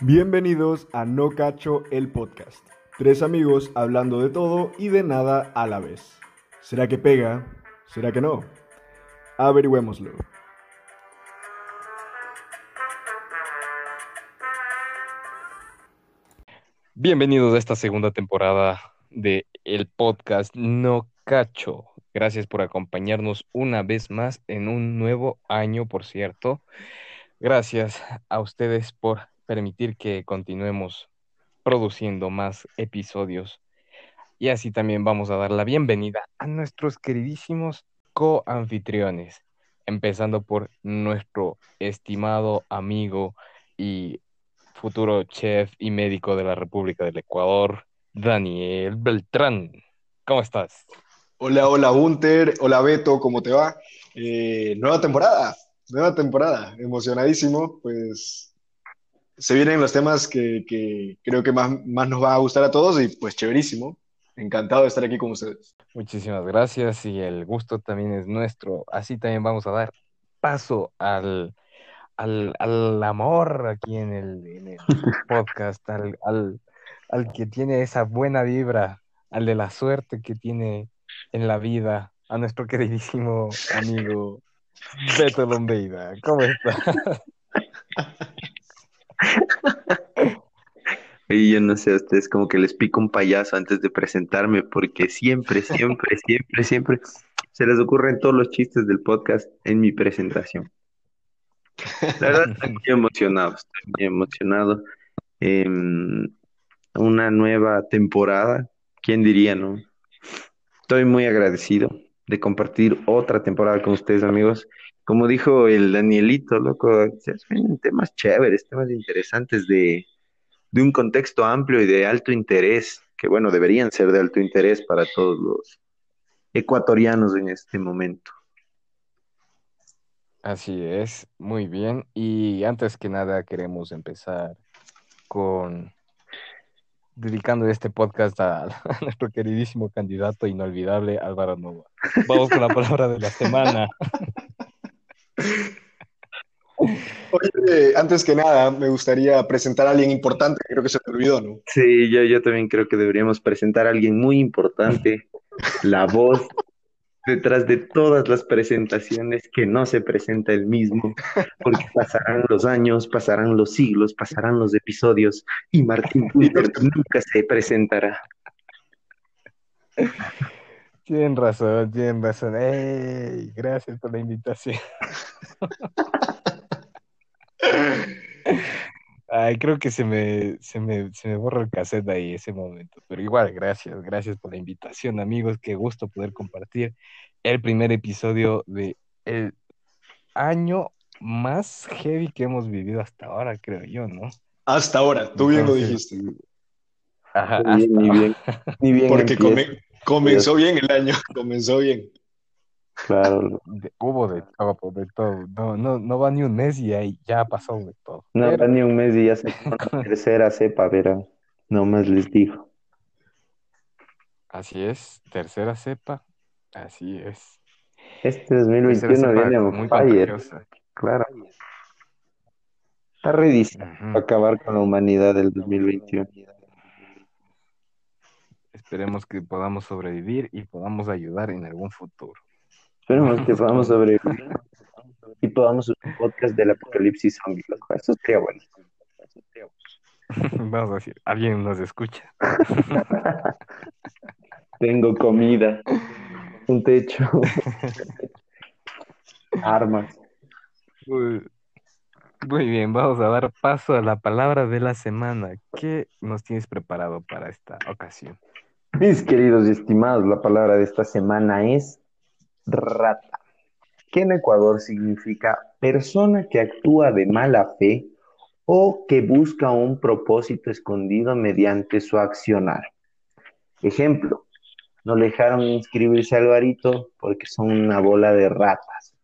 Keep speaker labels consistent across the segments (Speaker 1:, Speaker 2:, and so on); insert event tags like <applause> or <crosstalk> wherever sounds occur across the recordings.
Speaker 1: Bienvenidos a No Cacho el podcast. Tres amigos hablando de todo y de nada a la vez. ¿Será que pega? ¿Será que no? Averigüémoslo.
Speaker 2: Bienvenidos a esta segunda temporada de el podcast No Cacho. Gracias por acompañarnos una vez más en un nuevo año, por cierto. Gracias a ustedes por permitir que continuemos produciendo más episodios. Y así también vamos a dar la bienvenida a nuestros queridísimos coanfitriones, empezando por nuestro estimado amigo y futuro chef y médico de la República del Ecuador, Daniel Beltrán. ¿Cómo estás?
Speaker 1: Hola, hola, Gunter. Hola, Beto, ¿cómo te va? Eh, nueva temporada, nueva temporada. Emocionadísimo, pues se vienen los temas que, que creo que más, más nos va a gustar a todos y pues chéverísimo. Encantado de estar aquí con ustedes.
Speaker 2: Muchísimas gracias y el gusto también es nuestro. Así también vamos a dar paso al, al, al amor aquí en el, en el <laughs> podcast, al, al, al que tiene esa buena vibra, al de la suerte que tiene en la vida, a nuestro queridísimo amigo <laughs> Beto Lombeida. ¿Cómo está?
Speaker 3: Y yo no sé a ustedes, como que les pico un payaso antes de presentarme, porque siempre, siempre, <laughs> siempre, siempre se les ocurren todos los chistes del podcast en mi presentación. La verdad, estoy muy emocionado, estoy muy emocionado. Em, una nueva temporada, ¿quién diría, no? Estoy muy agradecido de compartir otra temporada con ustedes, amigos. Como dijo el Danielito, loco, se ven temas chéveres, temas interesantes de, de un contexto amplio y de alto interés, que bueno, deberían ser de alto interés para todos los ecuatorianos en este momento.
Speaker 2: Así es, muy bien. Y antes que nada queremos empezar con dedicando este podcast a, <laughs> a nuestro queridísimo candidato inolvidable Álvaro Nova. Vamos con la palabra de la semana.
Speaker 1: Oye, antes que nada, me gustaría presentar a alguien importante, creo que se te olvidó, ¿no?
Speaker 3: Sí, yo, yo también creo que deberíamos presentar a alguien muy importante, la voz detrás de todas las presentaciones que no se presenta el mismo, porque pasarán los años, pasarán los siglos, pasarán los episodios y Martín Pulver <laughs> nunca se presentará.
Speaker 2: Tienen razón, tienen razón. ¡Ey! Gracias por la invitación. <laughs> Ay, creo que se me, se me, se me borra el cassette ahí ese momento. Pero igual, gracias, gracias por la invitación, amigos. Qué gusto poder compartir el primer episodio de el año más heavy que hemos vivido hasta ahora, creo yo, ¿no?
Speaker 1: Hasta ahora, tú bien lo dijiste.
Speaker 2: Ajá,
Speaker 3: Ni bien, ni bien, ni bien
Speaker 1: Porque come- comenzó bien el año, <laughs> comenzó bien.
Speaker 3: Claro. <laughs>
Speaker 2: de- hubo de todo, de todo. No, no, no va ni un mes y ahí ya pasó de todo.
Speaker 3: No
Speaker 2: Pero-
Speaker 3: va ni un mes y ya se la <laughs> tercera cepa, verán. Nomás les digo.
Speaker 2: Así es, tercera cepa, así es.
Speaker 3: Este
Speaker 2: Tercera
Speaker 3: 2021
Speaker 2: cepa
Speaker 3: viene
Speaker 2: muy
Speaker 3: fire,
Speaker 2: contagiosa.
Speaker 3: claro. Está redísimo
Speaker 2: Ujú.
Speaker 3: acabar con la humanidad del 2021.
Speaker 2: Esperemos que podamos sobrevivir y podamos ayudar en algún futuro.
Speaker 3: Esperemos que podamos sobrevivir y podamos hacer un podcast del apocalipsis zombie. loco. Eso sería bueno. <laughs>
Speaker 2: Vamos a decir, alguien nos escucha. <laughs>
Speaker 3: Tengo comida, un techo, armas.
Speaker 2: Muy, muy bien, vamos a dar paso a la palabra de la semana. ¿Qué nos tienes preparado para esta ocasión?
Speaker 3: Mis queridos y estimados, la palabra de esta semana es rata, que en Ecuador significa persona que actúa de mala fe o que busca un propósito escondido mediante su accionar. Ejemplo, no le dejaron inscribirse a Alvarito porque son una bola de ratas.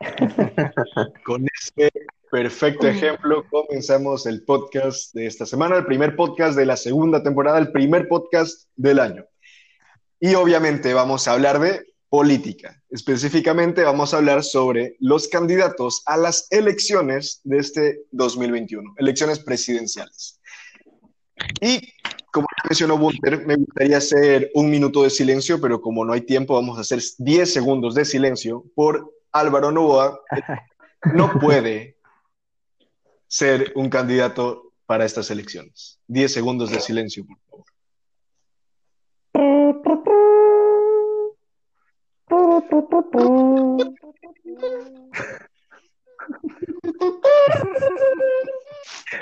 Speaker 3: <laughs>
Speaker 1: Con este perfecto ejemplo comenzamos el podcast de esta semana, el primer podcast de la segunda temporada, el primer podcast del año. Y obviamente vamos a hablar de política. Específicamente vamos a hablar sobre los candidatos a las elecciones de este 2021, elecciones presidenciales. Y como mencionó Bunter, me gustaría hacer un minuto de silencio, pero como no hay tiempo, vamos a hacer 10 segundos de silencio por Álvaro Novoa. No <laughs> puede ser un candidato para estas elecciones. 10 segundos de silencio, por favor.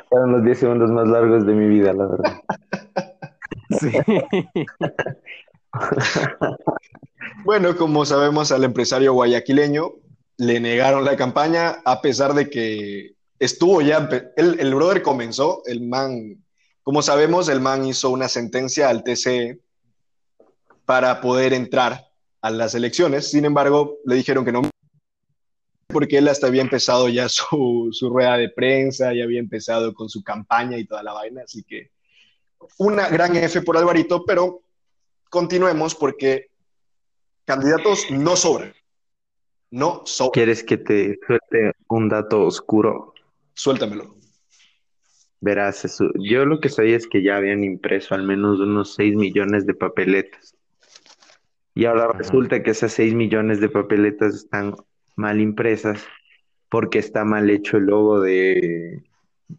Speaker 3: Fueron los 10 segundos más largos de mi vida, la verdad.
Speaker 2: Sí.
Speaker 1: Bueno, como sabemos, al empresario guayaquileño le negaron la campaña a pesar de que estuvo ya, el, el brother comenzó, el man, como sabemos, el man hizo una sentencia al TCE para poder entrar a las elecciones. Sin embargo, le dijeron que no, porque él hasta había empezado ya su, su rueda de prensa, ya había empezado con su campaña y toda la vaina. Así que una gran F por Alvarito, pero continuemos porque candidatos no sobran. No sobran.
Speaker 3: ¿Quieres que te suelte un dato oscuro?
Speaker 1: Suéltamelo.
Speaker 3: Verás, eso. yo lo que sabía es que ya habían impreso al menos unos 6 millones de papeletas. Y ahora
Speaker 2: Ajá.
Speaker 3: resulta que esas 6 millones de papeletas están mal impresas porque está mal hecho el logo de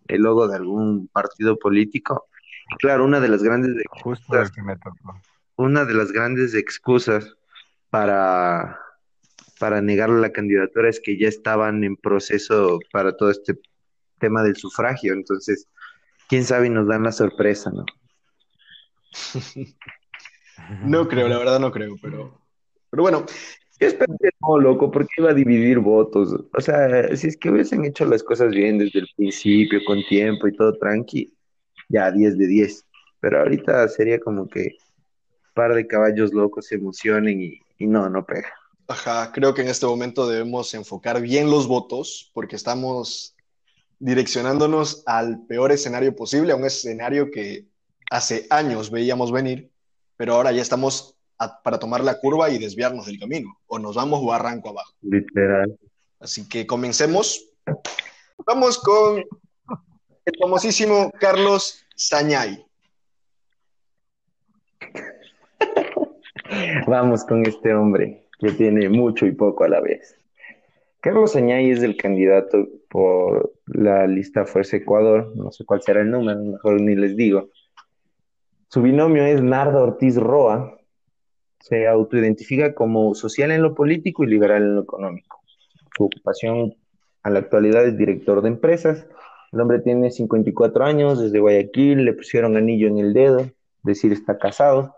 Speaker 3: el logo de algún partido político. Y claro, una de las grandes
Speaker 2: el que me tocó.
Speaker 3: una de las grandes excusas para, para negar la candidatura es que ya estaban en proceso para todo este tema del sufragio. Entonces, quién sabe y nos dan la sorpresa, ¿no? <laughs>
Speaker 1: No creo, la verdad no creo, pero, pero bueno,
Speaker 3: Yo espero que no, loco, porque iba a dividir votos. O sea, si es que hubiesen hecho las cosas bien desde el principio, con tiempo y todo tranqui, ya 10 de 10. Pero ahorita sería como que un par de caballos locos se emocionen y, y no, no pega.
Speaker 1: ajá, creo que en este momento debemos enfocar bien los votos porque estamos direccionándonos al peor escenario posible, a un escenario que hace años veíamos venir, pero ahora ya estamos a- para tomar la curva y desviarnos del camino, o nos vamos barranco abajo.
Speaker 3: Literal.
Speaker 1: Así que comencemos. Vamos con el famosísimo Carlos Sañay. <laughs>
Speaker 3: Vamos con este hombre que tiene mucho y poco a la vez. Carlos Añay es el candidato por la lista Fuerza Ecuador, no sé cuál será el número, mejor ni les digo. Su binomio es Narda Ortiz Roa, se autoidentifica como social en lo político y liberal en lo económico. Su ocupación a la actualidad es director de empresas. El hombre tiene 54 años, desde Guayaquil, le pusieron anillo en el dedo, es decir, está casado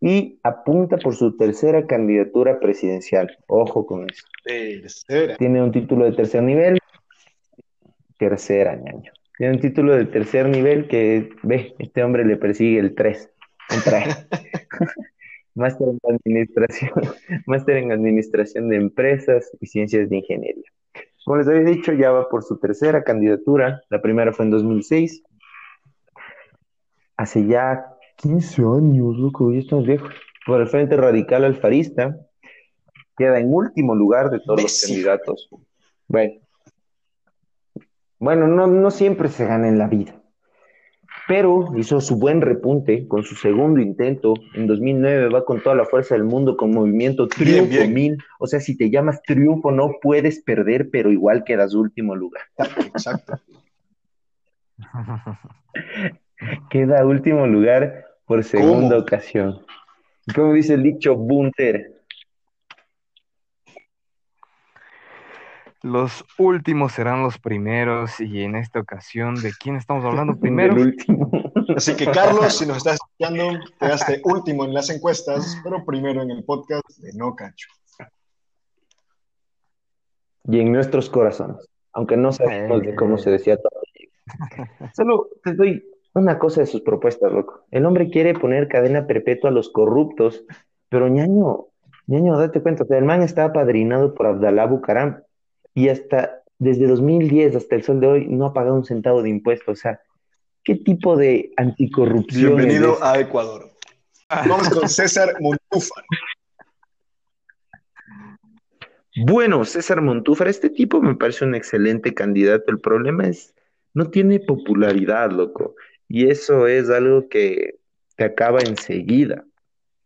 Speaker 3: y apunta por su tercera candidatura presidencial. Ojo con eso.
Speaker 1: Tercera.
Speaker 3: Tiene un título de tercer nivel. Tercera, ñaño. Tiene un título de tercer nivel que, ve, este hombre le persigue el 3. Un 3. <laughs> <laughs> Máster en administración, <laughs> máster en administración de empresas y ciencias de ingeniería. Como les había dicho, ya va por su tercera candidatura. La primera fue en 2006. Hace ya 15 años, loco, ya estamos viejos. Por el Frente Radical Alfarista, queda en último lugar de todos los candidatos. Bueno, bueno, no, no siempre se gana en la vida, pero hizo su buen repunte con su segundo intento. En 2009 va con toda la fuerza del mundo con movimiento Triunfo
Speaker 1: bien.
Speaker 3: Mil. O sea, si te llamas Triunfo no puedes perder, pero igual quedas último lugar.
Speaker 1: Exacto. <laughs>
Speaker 3: Queda último lugar por segunda
Speaker 1: ¿Cómo?
Speaker 3: ocasión. Como dice el dicho Bunter,
Speaker 2: Los últimos serán los primeros y en esta ocasión, ¿de quién estamos hablando <laughs> primero?
Speaker 3: el último.
Speaker 1: Así que, Carlos, si nos estás escuchando, quedaste último en las encuestas, pero primero en el podcast de No Cacho.
Speaker 3: y en nuestros corazones, aunque no sabemos de cómo se decía todo. Solo te doy una cosa de sus propuestas, loco. El hombre quiere poner cadena perpetua a los corruptos, pero ñaño, ñaño, date cuenta, o sea, el man está apadrinado por Abdalá Bucaram y hasta desde 2010 hasta el sol de hoy no ha pagado un centavo de impuesto. O sea, ¿qué tipo de anticorrupción
Speaker 1: Bienvenido a Ecuador. Vamos con César Montúfar.
Speaker 3: Bueno, César Montúfar, este tipo me parece un excelente candidato. El problema es, no tiene popularidad, loco. Y eso es algo que te acaba enseguida.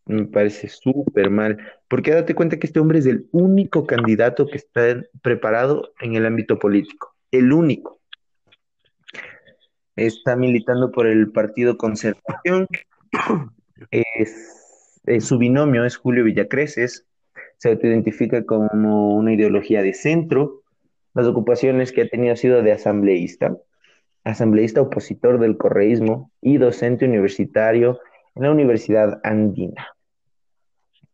Speaker 3: Me parece súper mal. Porque date cuenta que este hombre es el único candidato que está preparado en el ámbito político. El único. Está militando por el Partido Conservación. <clears throat> Es, su binomio es Julio Villacreces. Se autoidentifica como una ideología de centro. Las ocupaciones que ha tenido ha sido de asambleísta, asambleísta opositor del correísmo y docente universitario en la Universidad Andina.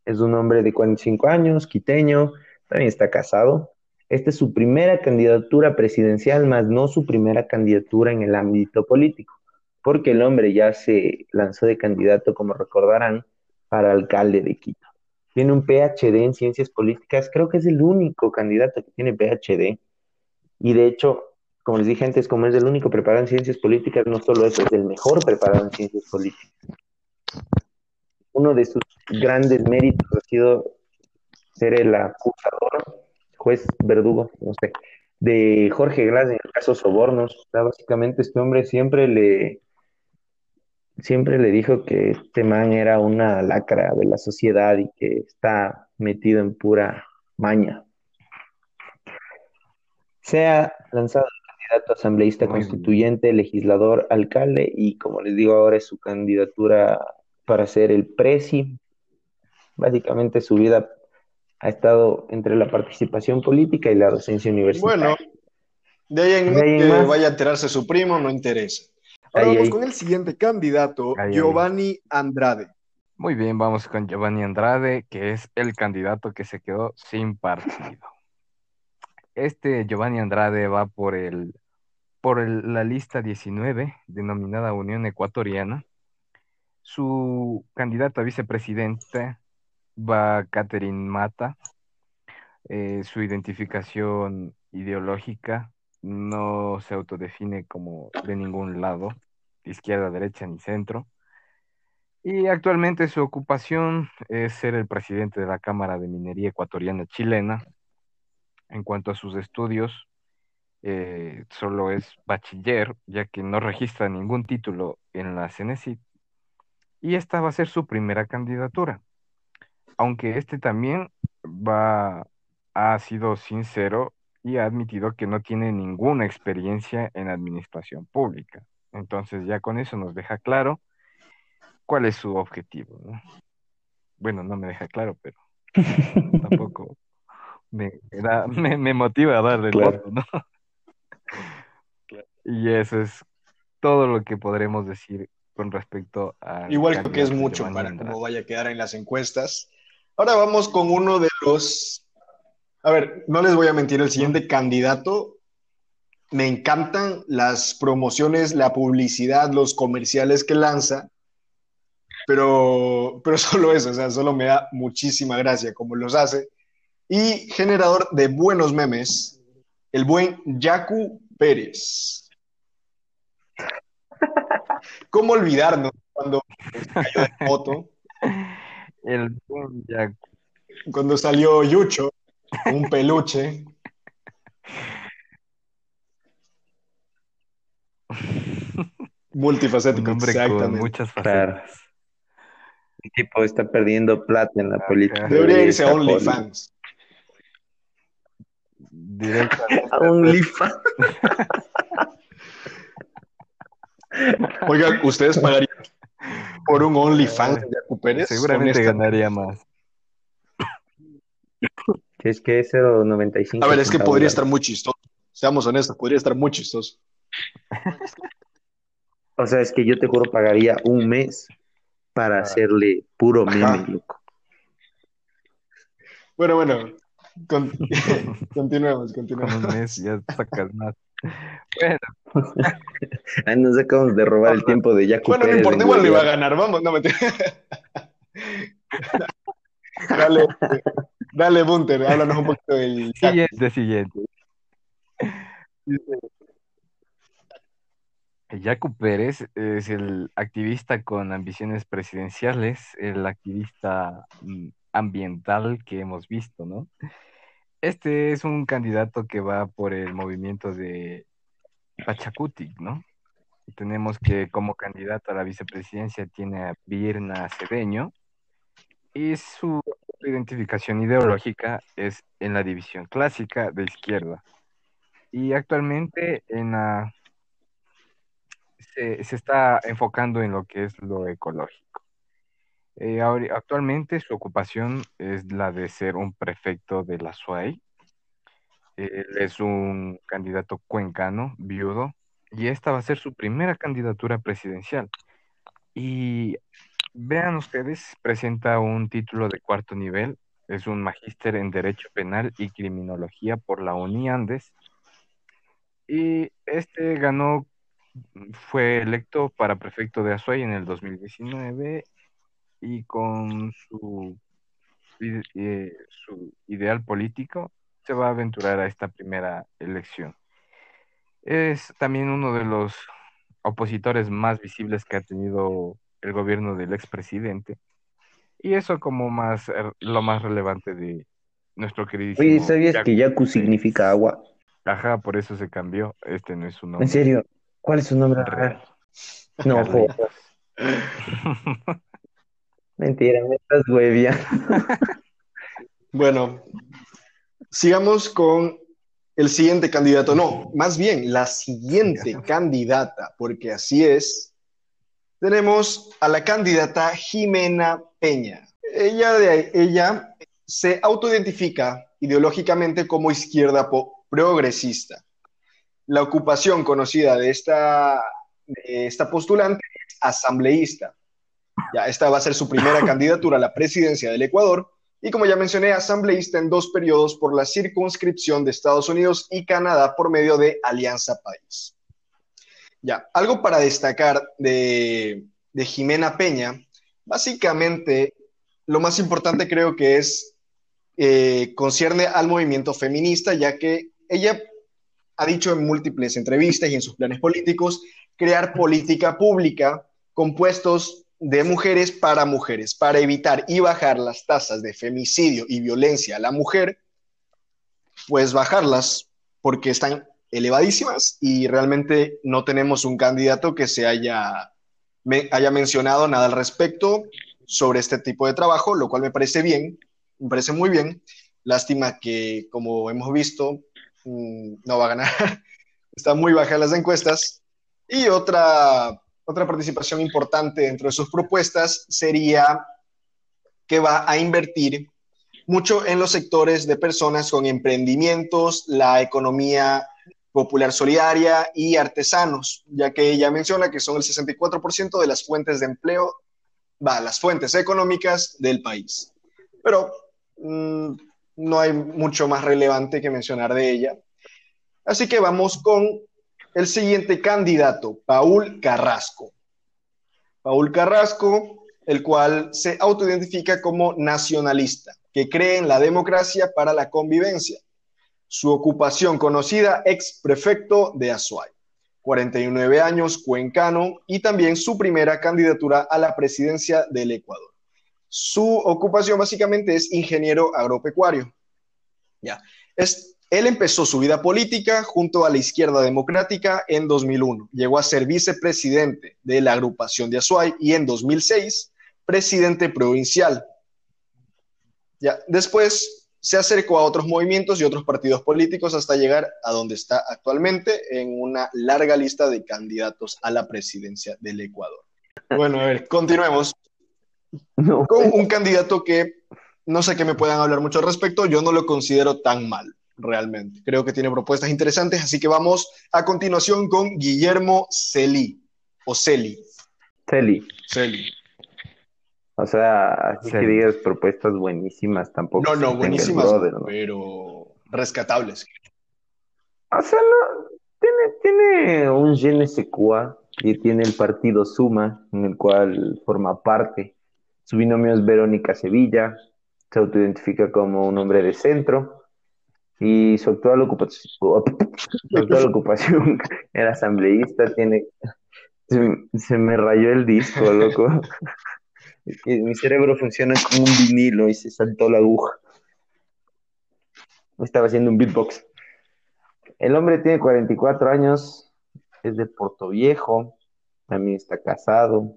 Speaker 3: Es un hombre de 45 años, quiteño, también está casado. Esta es su primera candidatura presidencial, más no su primera candidatura en el ámbito político, porque el hombre ya se lanzó de candidato, como recordarán, para alcalde de Quito. Tiene un PhD en ciencias políticas, creo que es el único candidato que tiene PhD. Y de hecho, como les dije antes, como es el único preparado en ciencias políticas, no solo eso, es el mejor preparado en ciencias políticas. Uno de sus grandes méritos ha sido ser el acusador, juez verdugo, no sé, de Jorge Glass en el caso Sobornos. O sea, básicamente este hombre siempre le, siempre le dijo que este man era una lacra de la sociedad y que está metido en pura maña. Se ha lanzado el candidato asambleísta
Speaker 2: Muy bien.
Speaker 3: constituyente, legislador, alcalde y como les digo ahora es su candidatura para ser el presi. Básicamente su vida ha estado entre la participación política y la docencia universitaria.
Speaker 1: Bueno, de ahí en
Speaker 3: De ahí en
Speaker 1: que
Speaker 3: más.
Speaker 1: vaya a enterarse su primo, no interesa.
Speaker 4: Ahora
Speaker 3: Ahí,
Speaker 4: vamos
Speaker 3: ahí.
Speaker 4: con el siguiente candidato,
Speaker 2: Ahí, ahí.
Speaker 4: Giovanni Andrade.
Speaker 2: Muy bien, vamos con Giovanni Andrade, que es el candidato que se quedó sin partido. Este Giovanni Andrade va por el, por el- la lista 19, denominada Unión Ecuatoriana. Su candidata a vicepresidente va Catherine Mata. Eh, su identificación ideológica no se autodefine como de ningún lado, izquierda, derecha ni centro. Y actualmente su ocupación es ser el presidente de la Cámara de Minería Ecuatoriana Chilena. En cuanto a sus estudios, eh, solo es bachiller, ya que no registra ningún título en la CENESID. Y esta va a ser su primera candidatura. Aunque este también va, ha sido sincero y ha admitido que no tiene ninguna experiencia en administración pública. Entonces ya con eso nos deja claro cuál es su objetivo, ¿no? Bueno, no me deja claro, pero tampoco <laughs> me, da- me, me motiva a darle el
Speaker 3: Claro.
Speaker 2: voto, ¿no? Y eso es todo lo que podremos decir con respecto a
Speaker 1: Igual creo que es mucho para cómo vaya a quedar en las encuestas. Ahora vamos con uno de los... A ver, no les voy a mentir, el siguiente candidato, me encantan las promociones, la publicidad, los comerciales que lanza, pero, pero <laughs> solo eso, o sea, solo me da muchísima gracia cómo los hace. Y generador de buenos memes, el buen Yacu Pérez. ¿Cómo olvidarnos cuando cayó de moto?
Speaker 2: El buen Jack-
Speaker 1: cuando salió Yucho, un peluche. Multifacético,
Speaker 2: un hombre con
Speaker 1: exactamente.
Speaker 2: muchas
Speaker 3: Claro.
Speaker 2: facetas.
Speaker 3: El tipo está perdiendo plata en la política.
Speaker 1: Debería irse a. OnlyFans.
Speaker 2: Directamente <laughs>
Speaker 3: A OnlyFans. <laughs> <laughs>
Speaker 1: Oigan, ¿ustedes pagarían por un OnlyFans de Yacu Pérez?
Speaker 2: seguramente ganaría más.
Speaker 3: Es que es 0.95.
Speaker 1: A ver, es que podría estar muy chistoso. Seamos honestos, podría estar muy chistoso.
Speaker 3: O sea, es que yo te juro pagaría un mes para hacerle puro meme,
Speaker 1: Ajá.
Speaker 3: loco.
Speaker 1: Bueno, bueno. con- <laughs> <laughs> continuemos,
Speaker 2: Con un
Speaker 1: continuemos.
Speaker 2: mes ya sacas más. Bueno, <laughs>
Speaker 3: Ahí nos acabamos de robar el tiempo de Yacu
Speaker 1: Bueno, no
Speaker 3: Pérez
Speaker 1: importa, igual lo iba a ganar. Vamos, no me <laughs> Dale, dale, Bunter, háblanos un poquito del
Speaker 2: siguiente, siguiente. Yacu Pérez es el activista con ambiciones presidenciales, el activista mm, ambiental que hemos visto, ¿no? Este es un candidato que va por el movimiento de Pachacuti, ¿no? Tenemos que como candidato a la vicepresidencia tiene a Virna Cedeño y su identificación ideológica es en la división clásica de izquierda. Y actualmente en la, se, se está enfocando en lo que es lo ecológico. Eh, actualmente su ocupación es la de ser un prefecto de la SUAY. Él es un candidato cuencano, viudo, y esta va a ser su primera candidatura presidencial. Y vean ustedes, presenta un título de cuarto nivel, es un magíster en Derecho Penal y Criminología por la UNI Andes. Y este ganó, fue electo para prefecto de Azuay en el 2019 y con su, eh, su ideal político se va a aventurar a esta primera elección. Es también uno de los opositores más visibles que ha tenido el gobierno del expresidente. Y eso como más eh, lo más relevante de nuestro queridísimo
Speaker 3: Oye, ¿sabías
Speaker 2: Yaku
Speaker 3: que Yaku significa agua?
Speaker 2: Ajá, por eso se cambió. Este no es su
Speaker 3: ¿En
Speaker 2: nombre
Speaker 3: serio? ¿Cuál es su nombre
Speaker 2: real.
Speaker 3: No. <laughs> Mentira, me estás hueviando. <laughs>
Speaker 1: Bueno, sigamos con el siguiente candidato. No, más bien la siguiente candidata, porque así es. Tenemos a la candidata Jimena Peña. Ella, de, ella se autoidentifica ideológicamente como izquierda progresista. La ocupación conocida de esta, de esta postulante es asambleísta. Ya, esta va a ser su primera <laughs> candidatura a la presidencia del Ecuador y como ya mencioné, asambleísta en dos periodos por la circunscripción de Estados Unidos y Canadá por medio de Alianza País. Ya, algo para destacar de, de Jimena Peña, básicamente lo más importante creo que es, eh, concierne al movimiento feminista, ya que ella ha dicho en múltiples entrevistas y en sus planes políticos crear política pública con puestos de mujeres para mujeres, para evitar y bajar las tasas de femicidio y violencia a la mujer, pues bajarlas porque están elevadísimas y realmente no tenemos un candidato que se haya, me, haya mencionado nada al respecto sobre este tipo de trabajo, lo cual me parece bien, me parece muy bien. Lástima que, como hemos visto, mmm, no va a ganar. <laughs> Están muy bajas las encuestas. Y otra, otra participación importante dentro de sus propuestas sería que va a invertir mucho en los sectores de personas con emprendimientos, la economía popular solidaria y artesanos, ya que ella menciona que son el 64% de las fuentes de empleo, va, las fuentes económicas del país. Pero mmm, no hay mucho más relevante que mencionar de ella. Así que vamos con el siguiente candidato, Paul Carrasco. Paul Carrasco, el cual se autoidentifica como nacionalista, que cree en la democracia para la convivencia. Su ocupación conocida, ex prefecto de Azuay, 49 años, cuencano, y también su primera candidatura a la presidencia del Ecuador. Su ocupación básicamente es ingeniero agropecuario. Ya. Es, él empezó su vida política junto a la izquierda democrática en 2001. Llegó a ser vicepresidente de la agrupación de Azuay y en 2006 presidente provincial. Ya. Después se acercó a otros movimientos y otros partidos políticos hasta llegar a donde está actualmente en una larga lista de candidatos a la presidencia del Ecuador. Bueno, a ver, continuemos
Speaker 3: No.
Speaker 1: con un candidato que no sé qué me puedan hablar mucho al respecto, yo no lo considero tan mal, realmente. Creo que tiene propuestas interesantes, así que vamos a continuación con Guillermo Celi, o Celi.
Speaker 3: Celi.
Speaker 1: Celi.
Speaker 3: O sea, así que
Speaker 2: Celi.
Speaker 3: digas propuestas buenísimas tampoco.
Speaker 1: No, no, buenísimas,
Speaker 3: brother, ¿no?
Speaker 1: pero rescatables.
Speaker 3: O sea, no, tiene, tiene un quoi, y tiene el partido Suma, en el cual forma parte. Su binomio es Verónica Sevilla, se autoidentifica como un hombre de centro, y su actual ocupación, <laughs> su actual ocupación <laughs> era asambleísta, tiene... Se, me rayó el disco, loco. Es mi cerebro funciona como un vinilo y se saltó la aguja. Estaba haciendo un beatbox. El hombre tiene 44 años, es de Puerto Viejo, también está casado.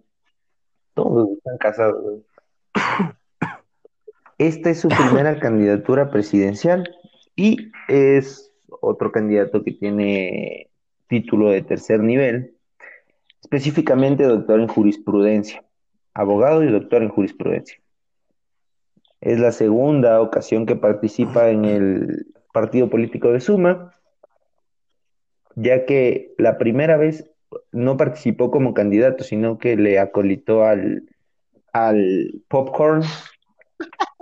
Speaker 3: Todos están casados. <coughs> Esta es su primera <coughs> candidatura presidencial y es otro candidato que tiene título de tercer nivel, específicamente doctor en jurisprudencia, abogado y doctor en jurisprudencia. Es la segunda ocasión que participa en el partido político de Suma, ya que la primera vez no participó como candidato, sino que le acolitó al, al popcorn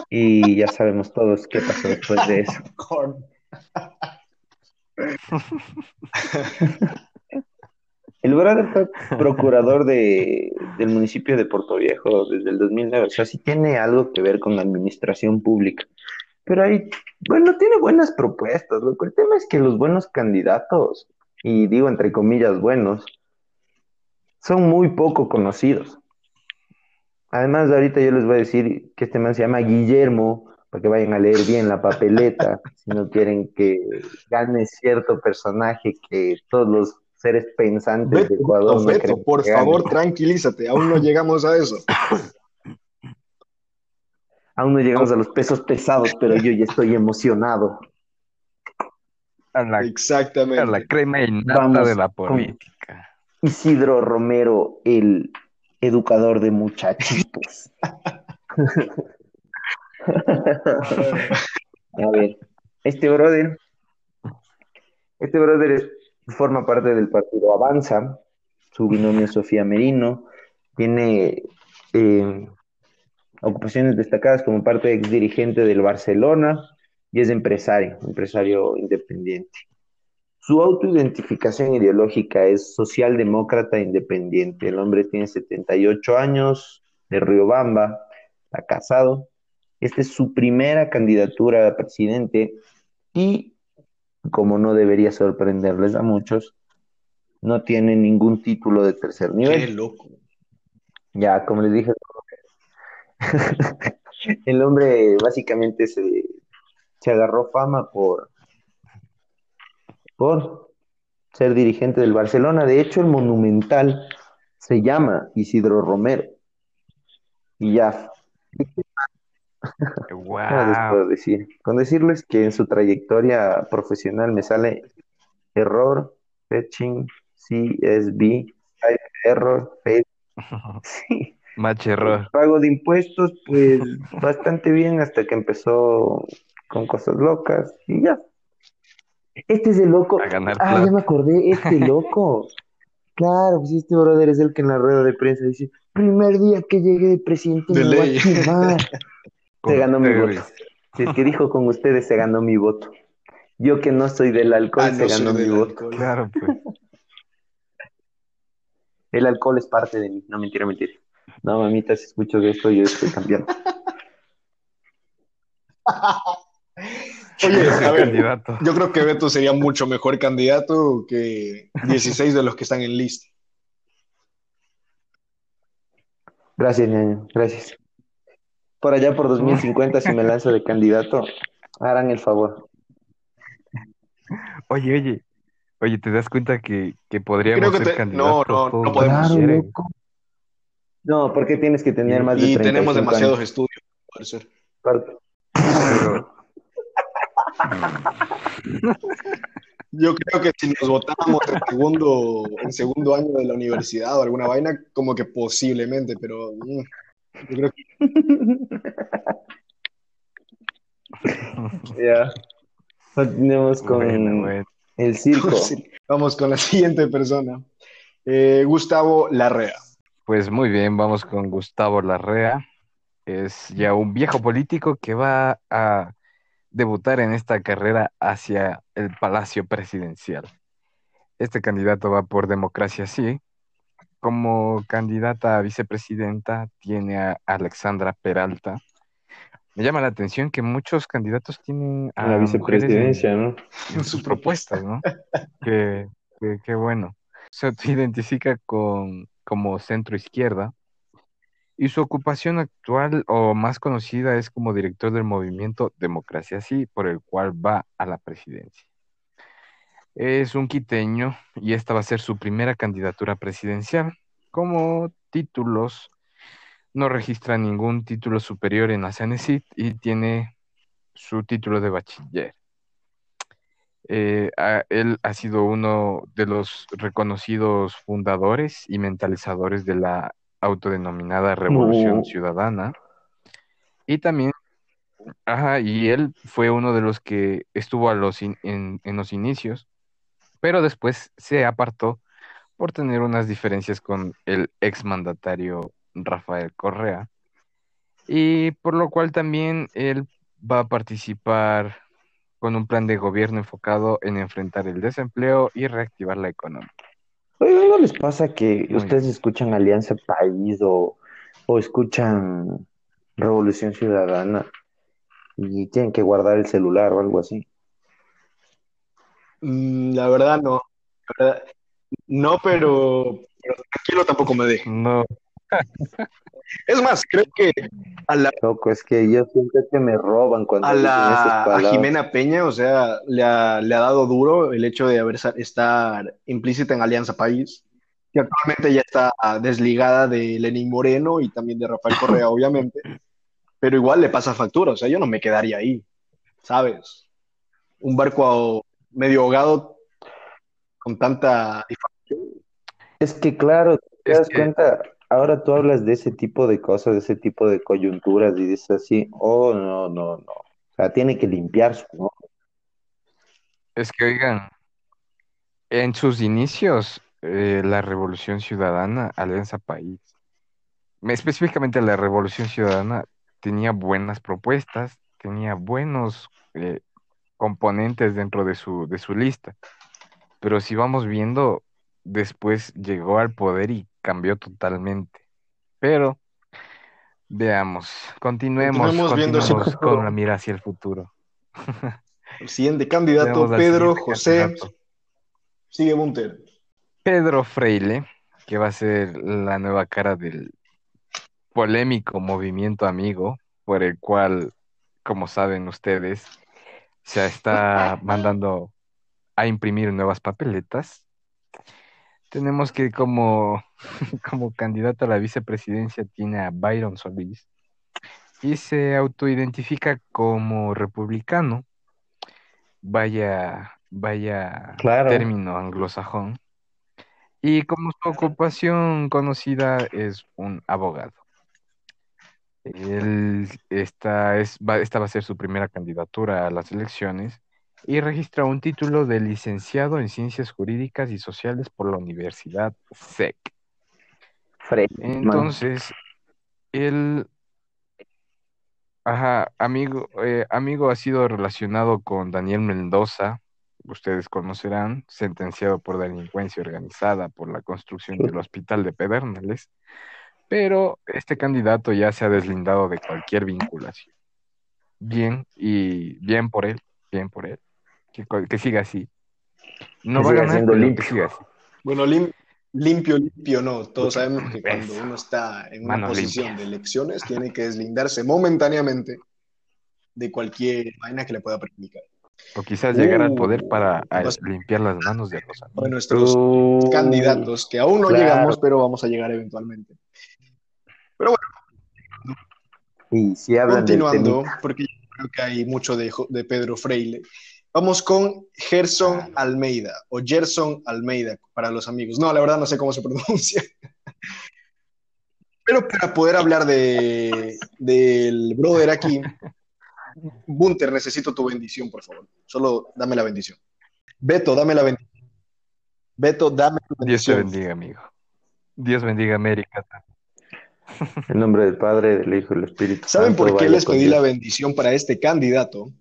Speaker 3: y ya sabemos todos qué pasó después de eso. <laughs> <laughs> El brother fue procurador de, del municipio de Puerto Viejo desde el 2009, o sea, sí tiene algo que ver con la administración pública. Pero ahí, bueno, tiene buenas propuestas, loco. El tema es que los buenos candidatos, y digo entre comillas buenos, son muy poco conocidos. Además, ahorita yo les voy a decir que este man se llama Guillermo, para que vayan a leer bien la papeleta, si no quieren que gane cierto personaje que todos los seres pensantes
Speaker 1: Beto,
Speaker 3: de Ecuador no
Speaker 1: Beto,
Speaker 3: creen
Speaker 1: por
Speaker 3: que gane.
Speaker 1: favor, tranquilízate, aún no llegamos a eso. <coughs>
Speaker 3: Aún no llegamos a los pesos pesados, pero yo ya estoy emocionado.
Speaker 2: A la, a la
Speaker 1: Exactamente.
Speaker 2: crema innata
Speaker 3: Vamos
Speaker 2: de la política.
Speaker 3: Isidro Romero, el educador de muchachitos. <laughs> A ver, este brother, este brother forma parte del partido Avanza, su binomio es Sofía Merino, tiene eh, ocupaciones destacadas como parte de ex dirigente del Barcelona y es empresario, empresario independiente. Su autoidentificación ideológica es socialdemócrata independiente. El hombre tiene 78 años, de Riobamba, está casado. Esta es su primera candidatura a presidente y, como no debería sorprenderles a muchos, no tiene ningún título de tercer
Speaker 1: Qué
Speaker 3: nivel.
Speaker 1: loco.
Speaker 3: Ya, como les dije, <laughs> el hombre básicamente se, se agarró fama por, por ser dirigente del Barcelona. De hecho, el Monumental se llama Isidro Romero. Y ya, ¿qué más <laughs> les puedo
Speaker 2: Wow.
Speaker 3: decir? Con decirles que en su trayectoria profesional me sale error, fetching, CSB, error, <laughs> sí.
Speaker 2: Match error.
Speaker 3: Pago de impuestos, pues bastante bien hasta que empezó con cosas locas y ya. Este es el loco.
Speaker 2: A ganar
Speaker 3: Ah,
Speaker 2: plata.
Speaker 3: ya me acordé, este <laughs> loco. Claro, pues este brother es el que en la rueda de prensa dice, primer día que llegué de presidente
Speaker 1: De
Speaker 3: me voy
Speaker 1: ley.
Speaker 3: a chivar.
Speaker 2: Con
Speaker 3: Se ganó mi voto. Si es que dijo con ustedes, se ganó mi voto. Yo que no soy del alcohol,
Speaker 1: Ah,
Speaker 3: se
Speaker 1: no
Speaker 3: ganó mi voto.
Speaker 1: alcohol.
Speaker 2: Claro, pues. <laughs>
Speaker 3: El alcohol es parte de mí. No, mentira, mentira. No, mamita, si escucho de esto, yo estoy cambiando. <laughs>
Speaker 1: Oye,
Speaker 2: Yo soy
Speaker 1: a ver,
Speaker 2: candidato.
Speaker 1: yo creo que Beto sería mucho mejor candidato que 16 de los que están en lista.
Speaker 3: Gracias, ñaño, gracias. Por allá por 2050, si me lanzo de candidato, harán el favor.
Speaker 2: Oye, oye. Oye, ¿te das cuenta que, que
Speaker 1: Creo
Speaker 2: podríamos
Speaker 1: que
Speaker 2: ser
Speaker 1: te-
Speaker 2: candidatos
Speaker 1: no, no,
Speaker 2: todos
Speaker 1: no podemos.
Speaker 3: Claro. No, porque tienes que tener más de
Speaker 1: Y
Speaker 3: 35
Speaker 1: tenemos demasiados
Speaker 3: años.
Speaker 1: estudios.
Speaker 3: Par-
Speaker 2: Pero, <laughs>
Speaker 1: Yo creo que si nos votamos en segundo, en segundo año de la universidad o alguna vaina, como que posiblemente, pero mm, yo creo que
Speaker 3: Ya. Continuemos con
Speaker 2: bueno, bueno.
Speaker 3: el circo. <laughs>
Speaker 1: Vamos con la siguiente persona. Eh, Gustavo Larrea.
Speaker 2: Pues muy bien, vamos con Gustavo Larrea. Es ya un viejo político que va a debutar en esta carrera hacia el Palacio Presidencial. Este candidato va por Democracia Sí. Como candidata a vicepresidenta tiene a Alexandra Peralta. Me llama la atención que muchos candidatos tienen a
Speaker 3: la
Speaker 2: mujeres en-
Speaker 3: vicepresidencia, ¿no?
Speaker 2: en sus propuestas, ¿no? Qué, qué- qué bueno. Se <laughs> autoidentifica con, como centro izquierda Y su ocupación actual o más conocida es como director del movimiento Democracia Sí, por el cual va a la presidencia. Es un quiteño y esta va a ser su primera candidatura presidencial. Como títulos, no registra ningún título superior en CNCIT y tiene su título de bachiller. Eh, él ha sido uno de los reconocidos fundadores y mentalizadores de la autodenominada Revolución
Speaker 3: No.
Speaker 2: Ciudadana. Y también, ajá, y él fue uno de los que estuvo a los in- en, en los inicios, pero después se apartó por tener unas diferencias con el exmandatario Rafael Correa, y por lo cual también él va a participar con un plan de gobierno enfocado en enfrentar el desempleo y reactivar la economía.
Speaker 3: Oye, ¿no les pasa que
Speaker 2: Muy
Speaker 3: ustedes escuchan Alianza País o, o escuchan Revolución Ciudadana y tienen que guardar el celular o algo así?
Speaker 1: Mm, La verdad no. La verdad, no, pero, pero tranquilo tampoco me dejo.
Speaker 2: No,
Speaker 1: Es más, creo que a la,
Speaker 3: Loco, es que yo siento que me roban cuando
Speaker 1: a la a. Jimena Peña, o sea, le ha, le ha dado duro el hecho de haber estar implícita en Alianza País, que actualmente ya está desligada de Lenín Moreno y también de Rafael Correa, <laughs> obviamente, pero igual le pasa factura, o sea, yo no me quedaría ahí, ¿sabes? Un barco medio ahogado con tanta
Speaker 3: Es que claro, te
Speaker 2: Es
Speaker 3: das
Speaker 2: que-
Speaker 3: cuenta, ahora tú hablas de ese tipo de cosas, de ese tipo de coyunturas y dices así, oh, no, no, no. O sea, tiene que limpiarse, ¿no?
Speaker 2: es que oigan, en sus inicios, eh, la Revolución Ciudadana, Alianza País, me- específicamente la Revolución Ciudadana, tenía buenas propuestas, tenía buenos eh, componentes dentro de su, de su lista. Pero si vamos viendo, después llegó al poder y cambió totalmente. Pero veamos, continuemos,
Speaker 1: Continuemos
Speaker 2: con la mira hacia el futuro. <laughs>
Speaker 1: El siguiente candidato, Pedro
Speaker 2: siguiente
Speaker 1: José,
Speaker 2: candidato.
Speaker 1: sigue Bunter.
Speaker 2: Pedro Freile, que va a ser la nueva cara del polémico movimiento amigo, por el cual, como saben ustedes, se está <laughs> mandando a imprimir nuevas papeletas. Tenemos que como, <laughs> como candidato a la vicepresidencia tiene a Byron Solís y se autoidentifica como republicano. Vaya, vaya
Speaker 3: Claro.
Speaker 2: término anglosajón. Y como su ocupación conocida es un abogado. Él, esta, es, va, esta va a ser su primera candidatura a las elecciones y registra un título de licenciado en Ciencias Jurídicas y Sociales por la Universidad SEC. Entonces, él, ajá, amigo, eh, amigo ha sido relacionado con Daniel Mendoza, ustedes conocerán, sentenciado por delincuencia organizada por la construcción del hospital de Pedernales, pero este candidato ya se ha deslindado de cualquier vinculación. Bien, y bien por él, bien por él, que, siga así. No va a
Speaker 3: siga
Speaker 2: ganar,
Speaker 3: siendo
Speaker 2: pero que
Speaker 3: limpio.
Speaker 2: siga así.
Speaker 1: Bueno, lim- limpio, limpio no. Todos sabemos que cuando
Speaker 2: Eso.
Speaker 1: uno está en una
Speaker 2: Manos
Speaker 1: posición
Speaker 2: limpias.
Speaker 1: de elecciones, tiene que deslindarse momentáneamente de cualquier vaina que le pueda perjudicar.
Speaker 2: O quizás llegar al
Speaker 1: Uh,
Speaker 2: poder para
Speaker 1: vas-
Speaker 2: limpiar las manos de
Speaker 1: Para
Speaker 2: amigos.
Speaker 1: nuestros
Speaker 3: Uh,
Speaker 1: candidatos, que aún no
Speaker 3: claro.
Speaker 1: llegamos, pero vamos a llegar eventualmente.
Speaker 3: Hablan del
Speaker 1: Continuando, porque yo creo que hay mucho de, de Pedro Freile. Vamos con Gerson Almeida o Gerson Almeida para los amigos. No, la verdad no sé cómo se pronuncia. Pero para poder hablar de, del brother aquí, Bunter, necesito tu bendición, por favor. Solo dame la bendición. Beto, dame la bendición. Beto, dame tu
Speaker 2: Dios te
Speaker 1: bendición.
Speaker 2: bendiga, amigo. Dios bendiga América.
Speaker 3: en nombre del Padre, del Hijo y del Espíritu
Speaker 1: ¿Saben
Speaker 3: Santo,
Speaker 1: por qué les pedí
Speaker 3: Dios.
Speaker 1: la bendición para este candidato?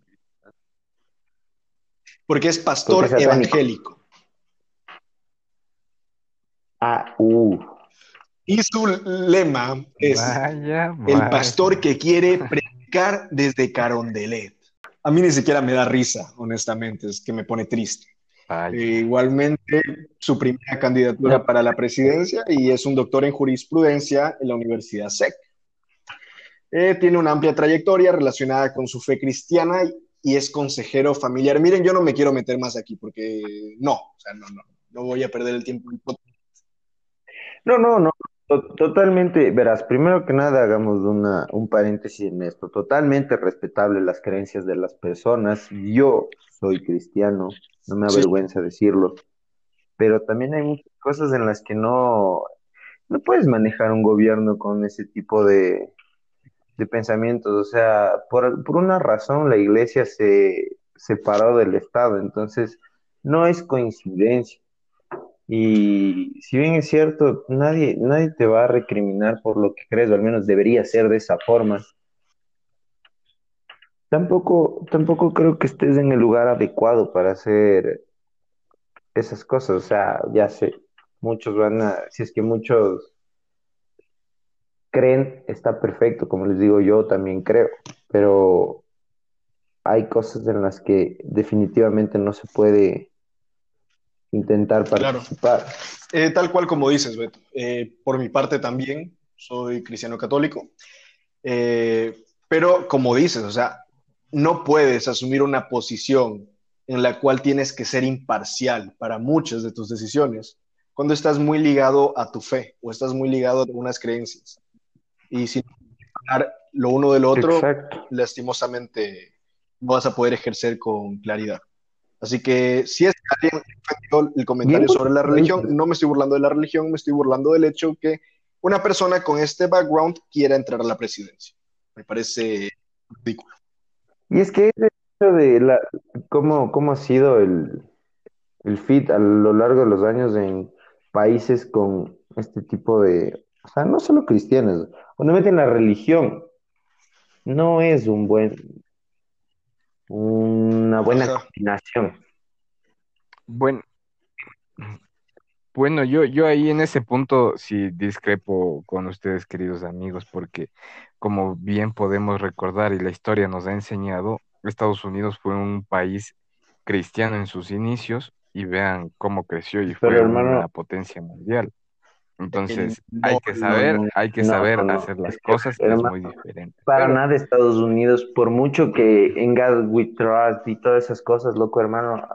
Speaker 1: Porque es pastor
Speaker 3: Porque es satánico.
Speaker 1: evangélico.
Speaker 3: Ah, uh,
Speaker 1: Y su lema es
Speaker 2: Vaya,
Speaker 1: el
Speaker 2: vaya.
Speaker 1: pastor que quiere predicar desde Carondelet. A mí ni siquiera me da risa, honestamente, es que me pone triste. Eh, igualmente, su primera candidatura para la presidencia y es un doctor en jurisprudencia en la Universidad SEC. Eh, tiene una amplia trayectoria relacionada con su fe cristiana y, es consejero familiar. Miren, yo no me quiero meter más aquí porque no, o sea, no, no, no voy a perder el tiempo.
Speaker 3: No, no, no, to- totalmente, verás, primero que nada hagamos una, un paréntesis en esto, totalmente respetable las creencias de las personas, yo soy cristiano, no me
Speaker 1: Sí.
Speaker 3: avergüenza decirlo, pero también hay muchas cosas en las que no, no puedes manejar un gobierno con ese tipo de, de pensamientos, o sea, por, por una razón la iglesia se separó del Estado, entonces no es coincidencia. Y si bien es cierto, nadie, nadie te va a recriminar por lo que crees, o al menos debería ser de esa forma. Tampoco, tampoco creo que estés en el lugar adecuado para hacer esas cosas. O sea, ya sé, muchos van a, si es que muchos creen, está perfecto, como les digo, yo también creo, pero hay cosas en las que definitivamente no se puede intentar
Speaker 1: Claro.
Speaker 3: participar.
Speaker 1: Eh, tal cual como dices, Beto. Eh, por mi parte también soy cristiano católico, Eh, pero como dices, o sea, no puedes asumir una posición en la cual tienes que ser imparcial para muchas de tus decisiones cuando estás muy ligado a tu fe o estás muy ligado a algunas creencias. Y sin hablar lo uno del otro,
Speaker 3: Exacto.
Speaker 1: lastimosamente no vas a poder ejercer con claridad. Así que si es que alguien el comentario
Speaker 3: Bien,
Speaker 1: sobre la religión, no me estoy burlando de la religión, me estoy burlando del hecho que una persona con este background quiera entrar a la presidencia. Me parece ridículo.
Speaker 3: Y es que es el hecho de la, cómo, cómo ha sido el, el fit a lo largo de los años en países con este tipo de, o sea, no solo cristianos, cuando meten la religión, no es un buen, una buena
Speaker 1: Ajá.
Speaker 3: combinación.
Speaker 2: Bueno, bueno, yo, yo ahí en ese punto sí discrepo con ustedes, queridos amigos, porque como bien podemos recordar y la historia nos ha enseñado, Estados Unidos fue un país cristiano en sus inicios y vean cómo creció y fue
Speaker 3: hermano-
Speaker 2: una potencia mundial. Entonces,
Speaker 1: no,
Speaker 2: hay que saber,
Speaker 3: no,
Speaker 2: hay que
Speaker 3: no,
Speaker 2: saber
Speaker 3: no,
Speaker 2: hacer las
Speaker 3: que,
Speaker 2: cosas y es muy diferente.
Speaker 3: Para
Speaker 2: Pero-
Speaker 3: nada Estados Unidos, por mucho que en God We Trust y todas esas cosas, loco hermano,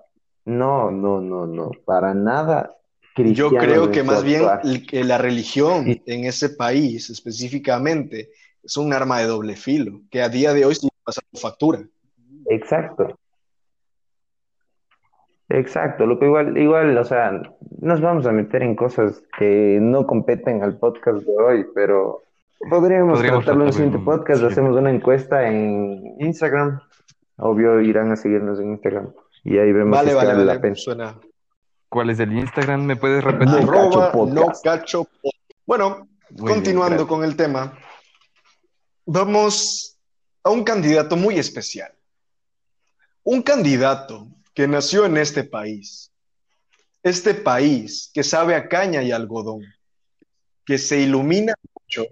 Speaker 3: no, no, no, no, para nada
Speaker 1: Yo creo que más bien que la religión en ese país específicamente es un arma de doble filo, que a día de hoy sigue pasando factura.
Speaker 3: Exacto. Exacto, lo que igual, igual, o sea, nos vamos a meter en cosas que no competen al podcast de hoy, pero podríamos
Speaker 2: Podríamos
Speaker 3: tratarlo en el siguiente podcast, hacemos una encuesta en Instagram, obvio irán a seguirnos en Instagram y ahí vemos
Speaker 1: Vale, vale,
Speaker 3: vale la pena.
Speaker 1: Suena.
Speaker 2: ¿Cuál es el Instagram? ¿Me puedes repetir?
Speaker 3: No
Speaker 1: Arroba
Speaker 3: Cacho
Speaker 1: no. Bueno,
Speaker 2: Muy
Speaker 1: continuando con el tema, vamos a un candidato muy especial. Un candidato que nació en este país. Este país que sabe a caña y algodón, que se ilumina mucho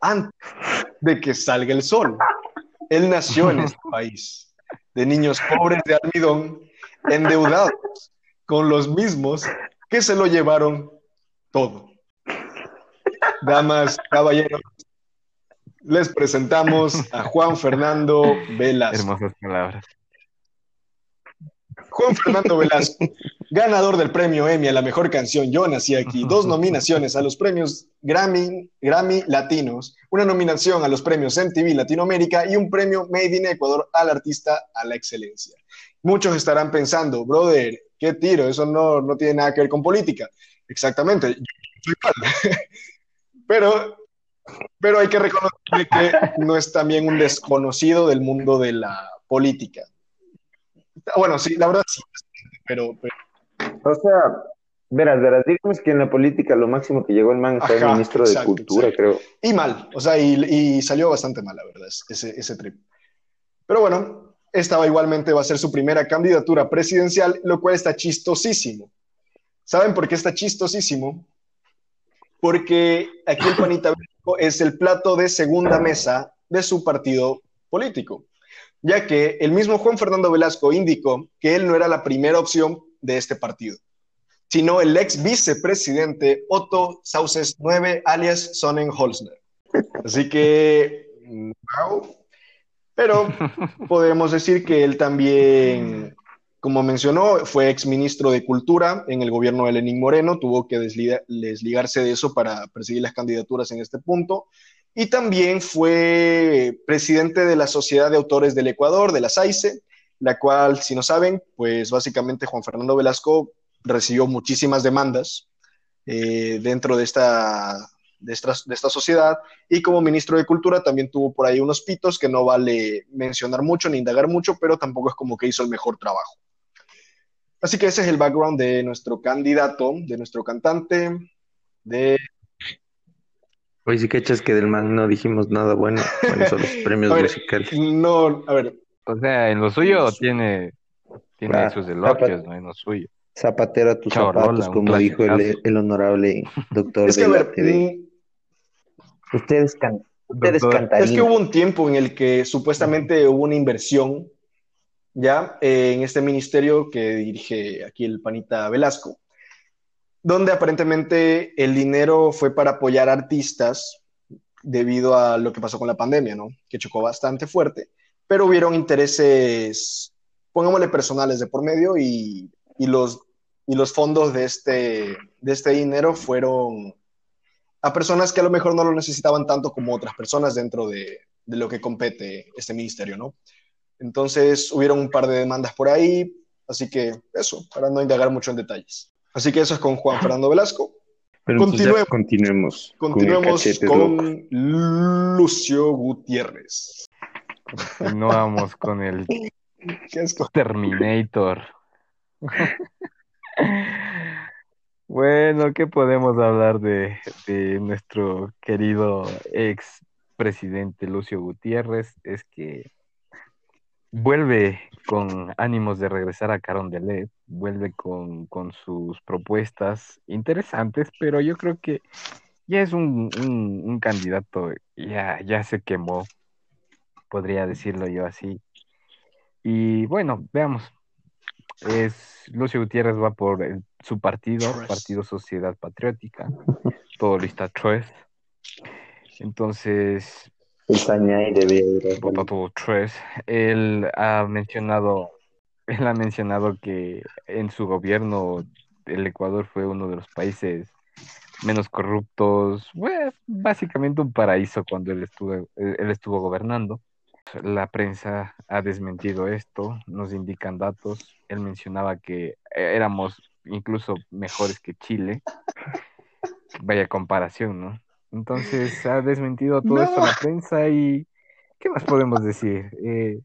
Speaker 1: antes de que salga el sol. Él nació en este país, de niños pobres de almidón, endeudados con los mismos que se lo llevaron todo. Damas, caballeros, les presentamos a Juan Fernando Velasco.
Speaker 2: Hermosas palabras.
Speaker 1: Juan Fernando Velasco, ganador del premio Emmy a la mejor canción Yo nací aquí, dos nominaciones a los premios Grammy, Grammy Latinos, una nominación a los premios MTV Latinoamérica y un premio Made in Ecuador al artista a la excelencia. Muchos estarán pensando, brother, qué tiro, eso no, no tiene nada que ver con política. Exactamente, <laughs> pero, pero hay que reconocer que no es también un desconocido del mundo de la política. Bueno, sí, la verdad sí, pero, pero
Speaker 3: O sea, verás, verás, digamos que en la política lo máximo que llegó el man fue
Speaker 1: Ajá,
Speaker 3: ministro de
Speaker 1: exacto,
Speaker 3: Cultura,
Speaker 1: exacto.
Speaker 3: creo.
Speaker 1: y mal, o sea, y, y salió bastante mal, la verdad, ese, ese trip. Pero bueno, esta igualmente va a ser su primera candidatura presidencial, lo cual está chistosísimo. ¿Saben por qué está chistosísimo? Porque aquí el panita es el plato de segunda mesa de su partido político, ya que el mismo Juan Fernando Velasco indicó que él no era la primera opción de este partido, sino el ex vicepresidente Otto Sauces 9, alias Sonnenholzner. Así que mago, pero <laughs> podemos decir que él también, como mencionó, fue exministro de Cultura en el gobierno de Lenín Moreno, tuvo que desliga- desligarse de eso para perseguir las candidaturas en este punto, y también fue presidente de la Sociedad de Autores del Ecuador, de la SAICE, la cual, si no saben, pues básicamente Juan Fernando Velasco recibió muchísimas demandas eh, dentro de esta, de, esta, de esta sociedad y como ministro de Cultura también tuvo por ahí unos pitos que no vale mencionar mucho ni indagar mucho, pero tampoco es como que hizo el mejor trabajo. Así que ese es el background de nuestro candidato, de nuestro cantante, de...
Speaker 3: Hoy sí cachas que del man no dijimos nada bueno son los <laughs> premios
Speaker 1: A ver,
Speaker 3: musicales.
Speaker 1: No, a ver,
Speaker 2: O sea, en lo suyo
Speaker 1: Eso.
Speaker 2: tiene, tiene
Speaker 3: Ah,
Speaker 2: sus elogios, ¿no? En lo suyo.
Speaker 3: Zapatero a tus zapatos, como dijo el, el honorable doctor
Speaker 1: es que
Speaker 3: de
Speaker 1: a
Speaker 3: la
Speaker 1: ver,
Speaker 3: TV.
Speaker 1: mm,
Speaker 3: Ustedes, can ustedes
Speaker 2: Doctor.
Speaker 3: cantarían.
Speaker 1: Es que hubo un tiempo en el que supuestamente hubo una inversión ya eh, en este ministerio que dirige aquí el panita Velasco, donde aparentemente el dinero fue para apoyar artistas debido a lo que pasó con la pandemia, ¿no? Que chocó bastante fuerte, pero hubieron intereses, pongámosle personales de por medio y, y los, y los fondos de este, de este dinero fueron a personas que a lo mejor no lo necesitaban tanto como otras personas dentro de, de lo que compete este ministerio, ¿no? Entonces hubieron un par de demandas por ahí, así que eso, para no indagar mucho en detalles. Así que eso es con Juan Fernando Velasco.
Speaker 3: Pero
Speaker 1: Continuemos.
Speaker 3: continuemos. con
Speaker 1: Lucio Gutiérrez.
Speaker 2: Continuamos con el <laughs>
Speaker 1: ¿Qué es con-
Speaker 2: Terminator. Bueno, ¿qué podemos hablar de, de nuestro querido ex presidente Lucio Gutiérrez? Es que vuelve con ánimos de regresar a Carondelet, vuelve con, con sus propuestas interesantes, pero yo creo que ya es un, un, un candidato, ya, ya se quemó, podría decirlo yo así. Y bueno, veamos. Es Lucio Gutiérrez va por el- su partido. Partido Sociedad Patriótica, todo lista tres. Entonces,
Speaker 3: El Sañay debía ir a-
Speaker 2: vota todo tres. Él ha mencionado, él ha mencionado que en su gobierno el Ecuador fue uno de los países menos corruptos, pues, básicamente un paraíso cuando él estuvo, él estuvo gobernando. La prensa ha desmentido esto, nos indican datos. Él mencionaba que éramos incluso mejores que Chile. Vaya comparación, ¿no? Entonces ha desmentido todo
Speaker 1: No.
Speaker 2: esto la prensa y ¿qué más podemos decir? Eh,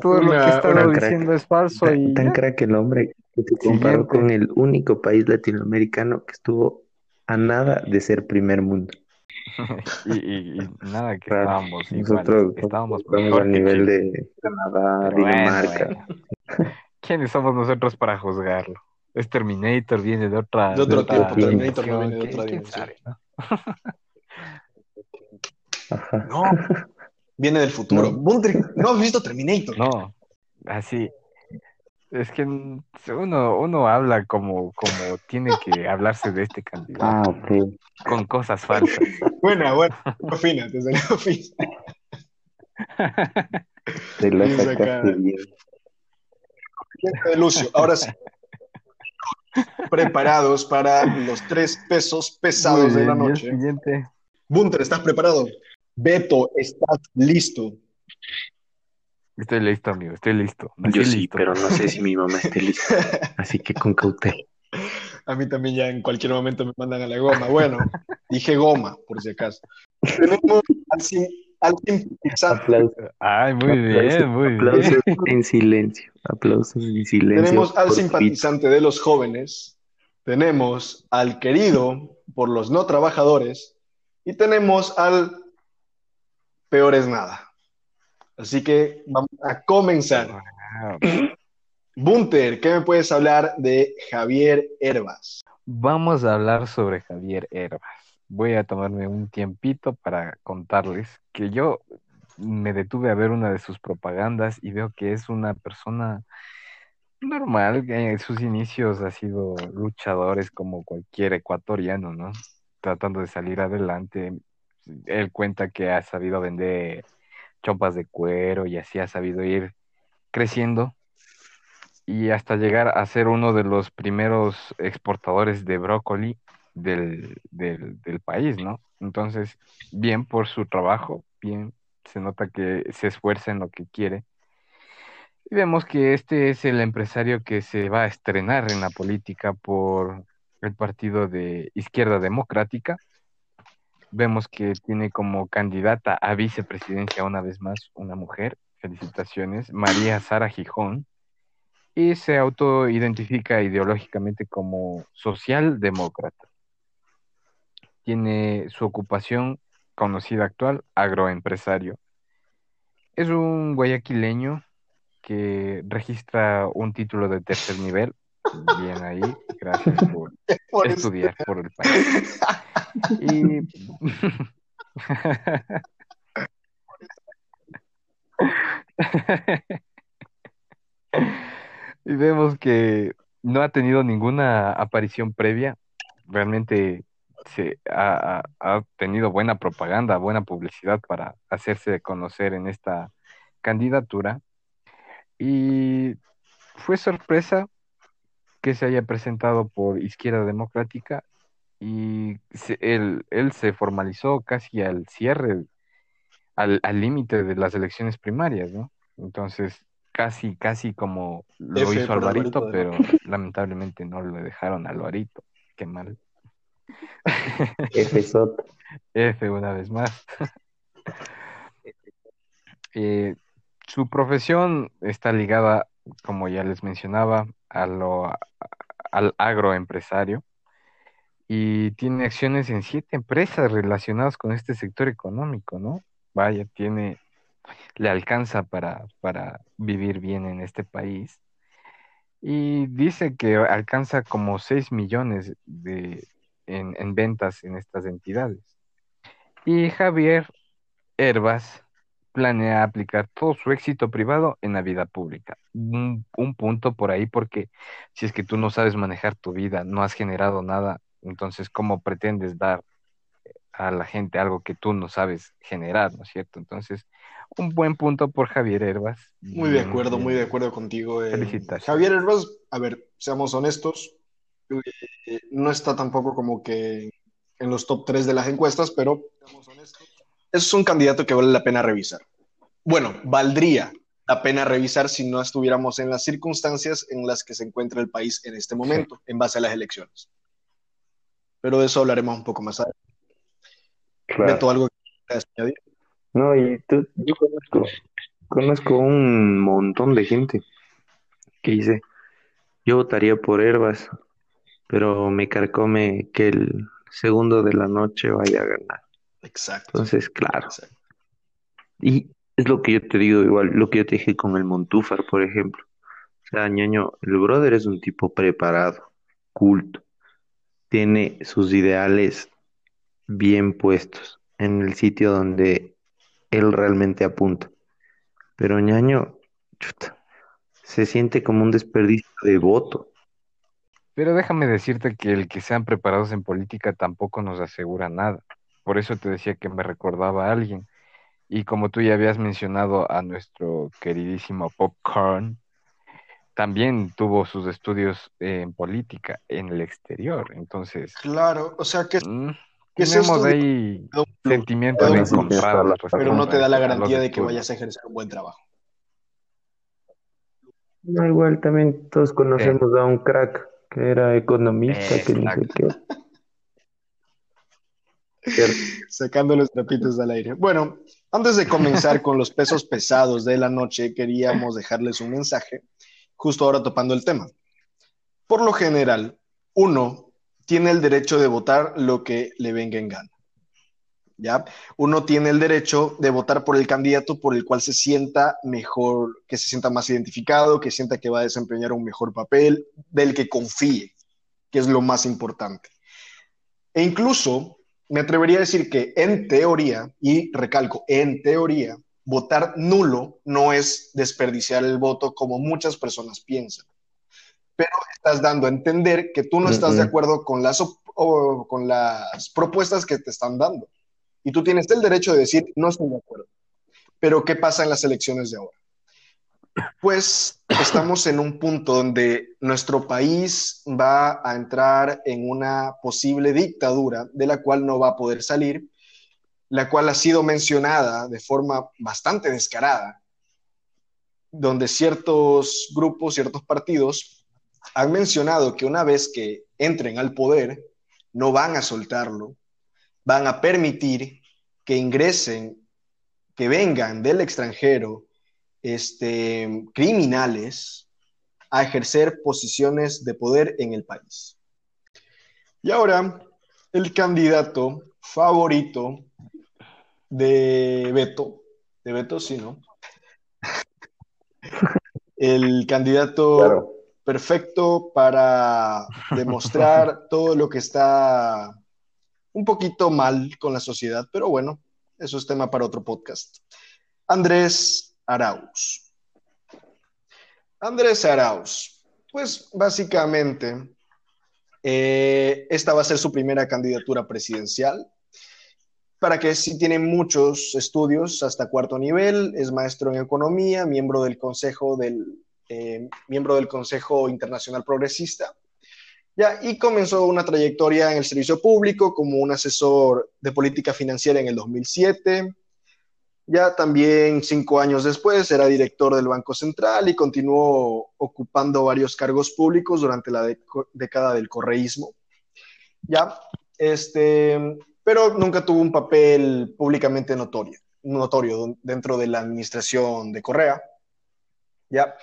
Speaker 2: Todo lo que ha estado
Speaker 3: crack.
Speaker 2: diciendo es falso
Speaker 3: Tan,
Speaker 2: y
Speaker 3: tan crack el hombre que se comparó
Speaker 2: Siguiente.
Speaker 3: con el único país latinoamericano que estuvo a nada de ser primer mundo. <laughs>
Speaker 2: Y, y- y nada, que
Speaker 3: Claro,
Speaker 2: estábamos
Speaker 3: Nosotros
Speaker 2: estábamos
Speaker 3: estamos
Speaker 2: mejor
Speaker 3: al
Speaker 2: que
Speaker 3: nivel de Canadá,
Speaker 2: bueno,
Speaker 3: Dinamarca.
Speaker 2: bueno. <laughs> ¿Quiénes somos nosotros para juzgarlo? Es Terminator, viene de otra,
Speaker 1: De otro tiempo,
Speaker 3: Terminator
Speaker 1: no viene de otra
Speaker 2: ¿quién- quién
Speaker 1: dimensión.
Speaker 2: sabe, no? <laughs>
Speaker 3: Ajá.
Speaker 1: No, viene del futuro.
Speaker 3: No.
Speaker 1: No has visto Terminator.
Speaker 2: No, así. Es que uno, uno habla como, como tiene que hablarse de este candidato,
Speaker 3: Ah, ok.
Speaker 2: con cosas falsas. <laughs>
Speaker 1: Buena, buena. Fina, te salió fina.
Speaker 3: Te la
Speaker 1: Bien
Speaker 3: sacaste bien.
Speaker 1: de Lucio. Ahora sí. <laughs> Preparados para los tres pesos pesados
Speaker 2: Muy
Speaker 1: de la
Speaker 2: bien,
Speaker 1: noche.
Speaker 2: siguiente.
Speaker 1: Bunter, ¿estás preparado? Beto, ¿estás listo?
Speaker 2: Estoy listo, amigo, estoy listo.
Speaker 3: Yo sí,
Speaker 2: listo.
Speaker 3: pero no sé si mi mamá esté lista. <laughs> Así que con cautela.
Speaker 1: A mí también ya en cualquier momento me mandan a la goma. Bueno, dije goma, por si acaso. Tenemos al, sim- al simpatizante,
Speaker 3: Aplausos,
Speaker 2: Ay, muy
Speaker 3: aplausos,
Speaker 2: bien, muy bien.
Speaker 3: aplausos <laughs> en silencio. Aplausos en silencio.
Speaker 1: tenemos al simpatizante de los jóvenes, tenemos al querido por los no trabajadores y tenemos al peor es nada. Así que vamos a comenzar.
Speaker 2: Wow.
Speaker 1: Bunter, ¿qué me puedes hablar de Javier Herbas?
Speaker 2: Vamos a hablar sobre Javier Herbas. Voy a tomarme un tiempito para contarles que yo me detuve a ver una de sus propagandas y veo que es una persona normal, que en sus inicios ha sido luchadores como cualquier ecuatoriano, ¿no? Tratando de salir adelante, él cuenta que ha sabido vender chompas de cuero y así ha sabido ir creciendo y hasta llegar a ser uno de los primeros exportadores de brócoli del, del, país, ¿no? Entonces, bien por su trabajo, bien, se nota que se esfuerza en lo que quiere. Y vemos que este es el empresario que se va a estrenar en la política por el partido de Izquierda Democrática. Vemos que tiene como candidata a vicepresidencia una vez más una mujer. Felicitaciones, María Sara Gijón. Y se autoidentifica ideológicamente como socialdemócrata. Tiene su ocupación conocida actual, agroempresario. Es un guayaquileño que registra un título de tercer nivel. Bien ahí, gracias por <laughs> estudiar por el país. Y... <laughs> y vemos que no ha tenido ninguna aparición previa. Realmente se ha- ha tenido buena propaganda, buena publicidad para hacerse conocer en esta candidatura. Y fue sorpresa que se haya presentado por Izquierda Democrática y se- él, él se formalizó casi al cierre, al al límite de las elecciones primarias, ¿no? Entonces, casi, casi como lo
Speaker 1: F
Speaker 2: hizo Alvarito,
Speaker 1: Alvarito,
Speaker 2: pero <laughs> lamentablemente no le dejaron a Alvarito. Qué mal.
Speaker 3: Efesot. <laughs>
Speaker 2: F una vez más. <laughs> Eh, su profesión está ligada, como ya les mencionaba, a lo, al agroempresario y tiene acciones en siete empresas relacionadas con este sector económico, ¿no? Vaya, tiene, le alcanza para, para vivir bien en este país. Y dice que alcanza como 6 millones de, en, en ventas en estas entidades. Y Javier Herbas planea aplicar todo su éxito privado en la vida pública. Un, un punto por ahí porque si es que tú no sabes manejar tu vida, no has generado nada, entonces ¿cómo pretendes dar a la gente algo que tú no sabes generar, ¿no es cierto? Entonces, un buen punto por Javier Herbas.
Speaker 1: Muy de acuerdo, muy de acuerdo contigo. eh. Javier Herbas, a ver, seamos honestos, eh, no está tampoco como que en los top 3 de las encuestas, pero seamos honestos, es un candidato que vale la pena revisar. Bueno, valdría la pena revisar si no estuviéramos en las circunstancias en las que se encuentra el país en este momento, en base a las elecciones. Pero de eso hablaremos un poco más adelante.
Speaker 3: Claro.
Speaker 1: Beto, algo que añadir?
Speaker 3: No, y tú, yo conozco, conozco un montón de gente que dice, yo votaría por Herbas, pero me carcome que el segundo de la noche vaya a ganar.
Speaker 1: Exacto.
Speaker 3: Entonces, claro.
Speaker 1: exacto.
Speaker 3: Y es lo que yo te digo, igual, lo que yo te dije con el Montúfar, por ejemplo. O sea, ñaño, el brother es un tipo preparado, culto, tiene sus ideales bien puestos en el sitio donde él realmente apunta. Pero ñaño, chuta, se siente como un desperdicio de voto.
Speaker 2: Pero déjame decirte que el que sean preparados en política tampoco nos asegura nada. Por eso te decía que me recordaba a alguien. Y como tú ya habías mencionado a nuestro queridísimo Popcorn, también tuvo sus estudios en política en el exterior. Entonces,
Speaker 1: Claro, o sea que
Speaker 2: mm, tenemos ahí
Speaker 1: Pero
Speaker 2: sentimientos
Speaker 1: pero-
Speaker 2: encontrados.
Speaker 1: pero no te da la garantía de que vayas a ejercer un buen trabajo.
Speaker 3: No, igual también todos conocemos a un crack que era economista, que ni sé
Speaker 2: Exacto.
Speaker 3: qué.
Speaker 1: Sacando los trapitos al aire. Bueno, antes de comenzar <laughs> con los pesos pesados de la noche, queríamos dejarles un mensaje, justo ahora topando el tema. Por lo general, uno tiene el derecho de votar lo que le venga en gana. ¿Ya? Uno tiene el derecho de votar por el candidato por el cual se sienta mejor, que se sienta más identificado, que sienta que va a desempeñar un mejor papel, del que confíe, que es lo más importante. E incluso me atrevería a decir que en teoría, y recalco, en teoría, votar nulo no es desperdiciar el voto como muchas personas piensan. Pero estás dando a entender que tú no estás de acuerdo con las, o con las propuestas que te están dando. Y tú tienes el derecho de decir, no estoy de acuerdo. Pero ¿qué pasa en las elecciones de ahora? Pues estamos en un punto donde nuestro país va a entrar en una posible dictadura de la cual no va a poder salir, la cual ha sido mencionada de forma bastante descarada, donde ciertos grupos, ciertos partidos han mencionado que una vez que entren al poder, no van a soltarlo, van a permitir que ingresen, que vengan del extranjero este, criminales a ejercer posiciones de poder en el país. Y ahora, el candidato favorito de Beto, de Beto sí, ¿no? <laughs> El candidato
Speaker 3: Claro.
Speaker 1: perfecto para demostrar <laughs> todo lo que está un poquito mal con la sociedad, pero bueno, eso es tema para otro podcast. Andrés Arauz. Andrés Arauz, pues básicamente eh, esta va a ser su primera candidatura presidencial. Para que sí tiene muchos estudios hasta cuarto nivel, es maestro en economía, miembro del Consejo del eh, miembro del Consejo Internacional Progresista. Ya, y comenzó una trayectoria en el servicio público como un asesor de política financiera en el 2007. Ya también cinco años después era director del Banco Central y continuó ocupando varios cargos públicos durante la década del correísmo. Ya, este, pero nunca tuvo un papel públicamente notorio, notorio dentro de la administración de Correa. Ya,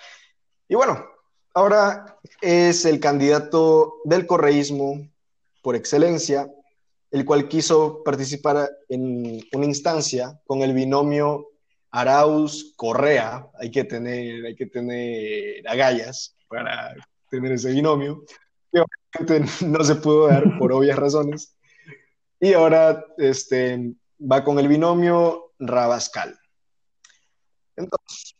Speaker 1: y bueno, ahora es el candidato del correísmo por excelencia, el cual quiso participar en una instancia con el binomio Arauz-Correa. Hay que tener, hay que tener agallas para tener ese binomio, que obviamente no se pudo dar por <laughs> obvias razones. Y ahora este, va con el binomio Rabascal. Entonces,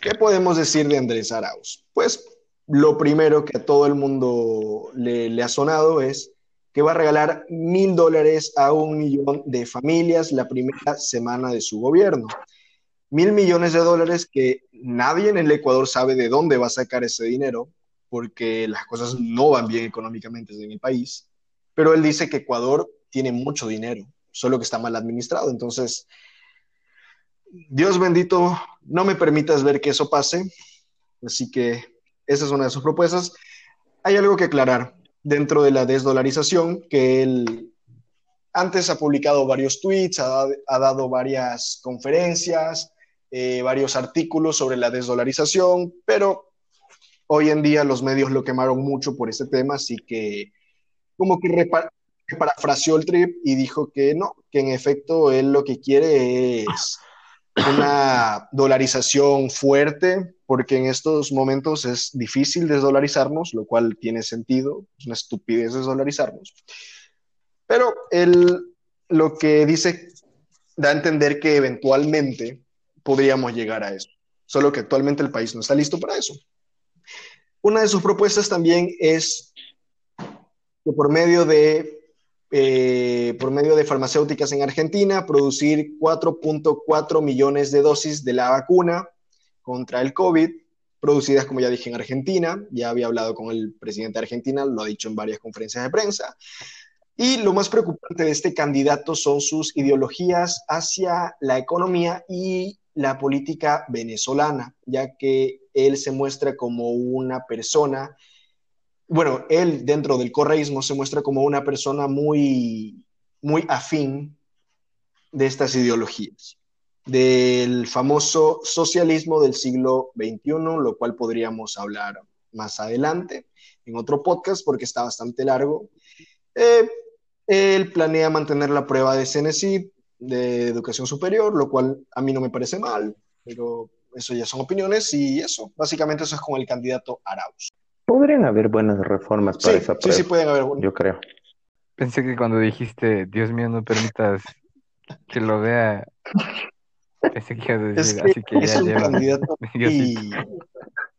Speaker 1: ¿Qué podemos decir de Andrés Arauz? Pues lo primero que a todo el mundo le, le ha sonado es que va a regalar mil dólares a un millón de familias la primera semana de su gobierno. Mil millones de dólares que nadie en el Ecuador sabe de dónde va a sacar ese dinero, porque las cosas no van bien económicamente en el país. Pero él dice que Ecuador tiene mucho dinero, solo que está mal administrado. Entonces, Dios bendito, no me permitas ver que eso pase. Así que esa es una de sus propuestas. Hay algo que aclarar dentro de la desdolarización, que él antes ha publicado varios tweets, ha, dado varias conferencias, eh, varios artículos sobre la desdolarización, pero hoy en día los medios lo quemaron mucho por este tema, así que como que parafraseó el trip y dijo que no, que en efecto él lo que quiere es una dolarización fuerte, porque en estos momentos es difícil desdolarizarnos, lo cual tiene sentido, es una estupidez desdolarizarnos. Pero él lo que dice da a entender que eventualmente podríamos llegar a eso, solo que actualmente el país no está listo para eso. Una de sus propuestas también es que por medio de eh, por medio de farmacéuticas en Argentina, producir 4.4 millones de dosis de la vacuna contra el COVID, producidas, como ya dije, en Argentina. Ya había hablado con el presidente de Argentina, lo ha dicho en varias conferencias de prensa. Y lo más preocupante de este candidato son sus ideologías hacia la economía y la política venezolana, ya que él se muestra como una persona bueno, él dentro del correísmo se muestra como una persona muy, muy afín de estas ideologías, del famoso socialismo del siglo XXI, lo cual podríamos hablar más adelante en otro podcast porque está bastante largo. Eh, él planea mantener la prueba de CNC de educación superior, lo cual a mí no me parece mal, pero eso ya son opiniones y eso, básicamente eso es con el candidato Arauz.
Speaker 3: Podrían haber buenas reformas para
Speaker 1: Sí,
Speaker 3: esa
Speaker 1: sí,
Speaker 3: prueba,
Speaker 1: sí pueden haber.
Speaker 3: yo creo.
Speaker 2: Pensé que cuando dijiste, Dios mío, no permitas que lo vea, pensé que ibas a
Speaker 1: Es
Speaker 2: decir,
Speaker 1: que
Speaker 2: así que
Speaker 1: es
Speaker 2: ya
Speaker 1: un
Speaker 2: lleva.
Speaker 1: candidato <laughs> y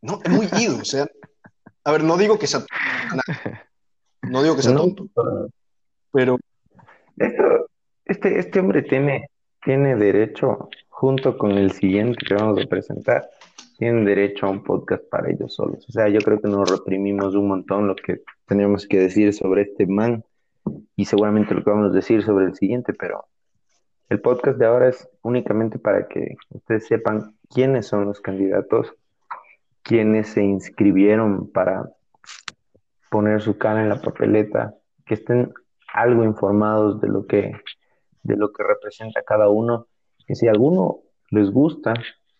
Speaker 1: no, es muy ido, o sea, a ver, no digo que sea no digo que sea
Speaker 3: No,
Speaker 1: tonto, pero
Speaker 3: Esto, Este, este hombre tiene, tiene derecho, junto con el siguiente que vamos a presentar, tienen derecho a un podcast para ellos solos. O sea, yo creo que nos reprimimos un montón lo que teníamos que decir sobre este man y seguramente lo que vamos a decir sobre el siguiente, pero el podcast de ahora es únicamente para que ustedes sepan quiénes son los candidatos, quiénes se inscribieron para poner su cara en la papeleta, que estén algo informados de lo que, de lo que representa cada uno. Y si alguno les gusta,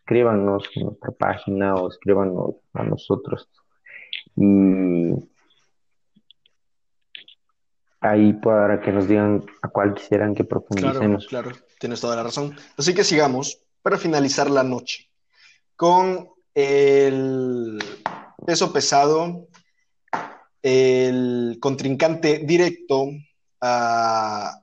Speaker 3: escríbanos en nuestra página o escríbanos a nosotros. Y ahí para que nos digan a cuál quisieran que
Speaker 1: Claro,
Speaker 3: profundicemos.
Speaker 1: claro, tienes toda la razón. Así que sigamos para finalizar la noche con el peso pesado, el contrincante directo a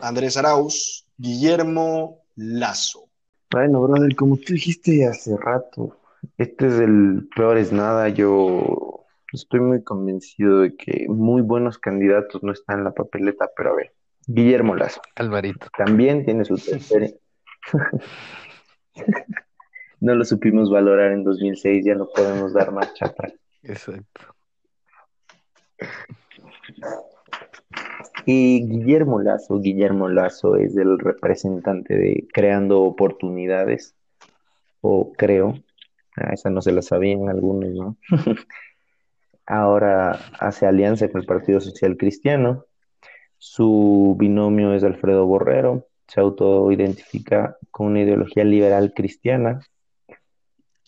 Speaker 1: Andrés Arauz, Guillermo Lazo.
Speaker 3: Bueno, brother, como tú dijiste hace rato, este es el peor es nada. Yo estoy muy convencido de que muy buenos candidatos no están en la papeleta, pero a ver, Guillermo Lazo
Speaker 2: Alvarito.
Speaker 3: también tiene su tercer. <laughs> <laughs> No lo supimos valorar en 2006, ya no podemos dar marcha atrás.
Speaker 2: Exacto.
Speaker 3: Y Guillermo Lazo, Guillermo Lazo es el representante de Creando Oportunidades, o creo, ah, esa no se la sabían algunos, ¿no? <laughs> Ahora hace alianza con el Partido Social Cristiano. Su binomio es Alfredo Borrero. Se autoidentifica con una ideología liberal cristiana.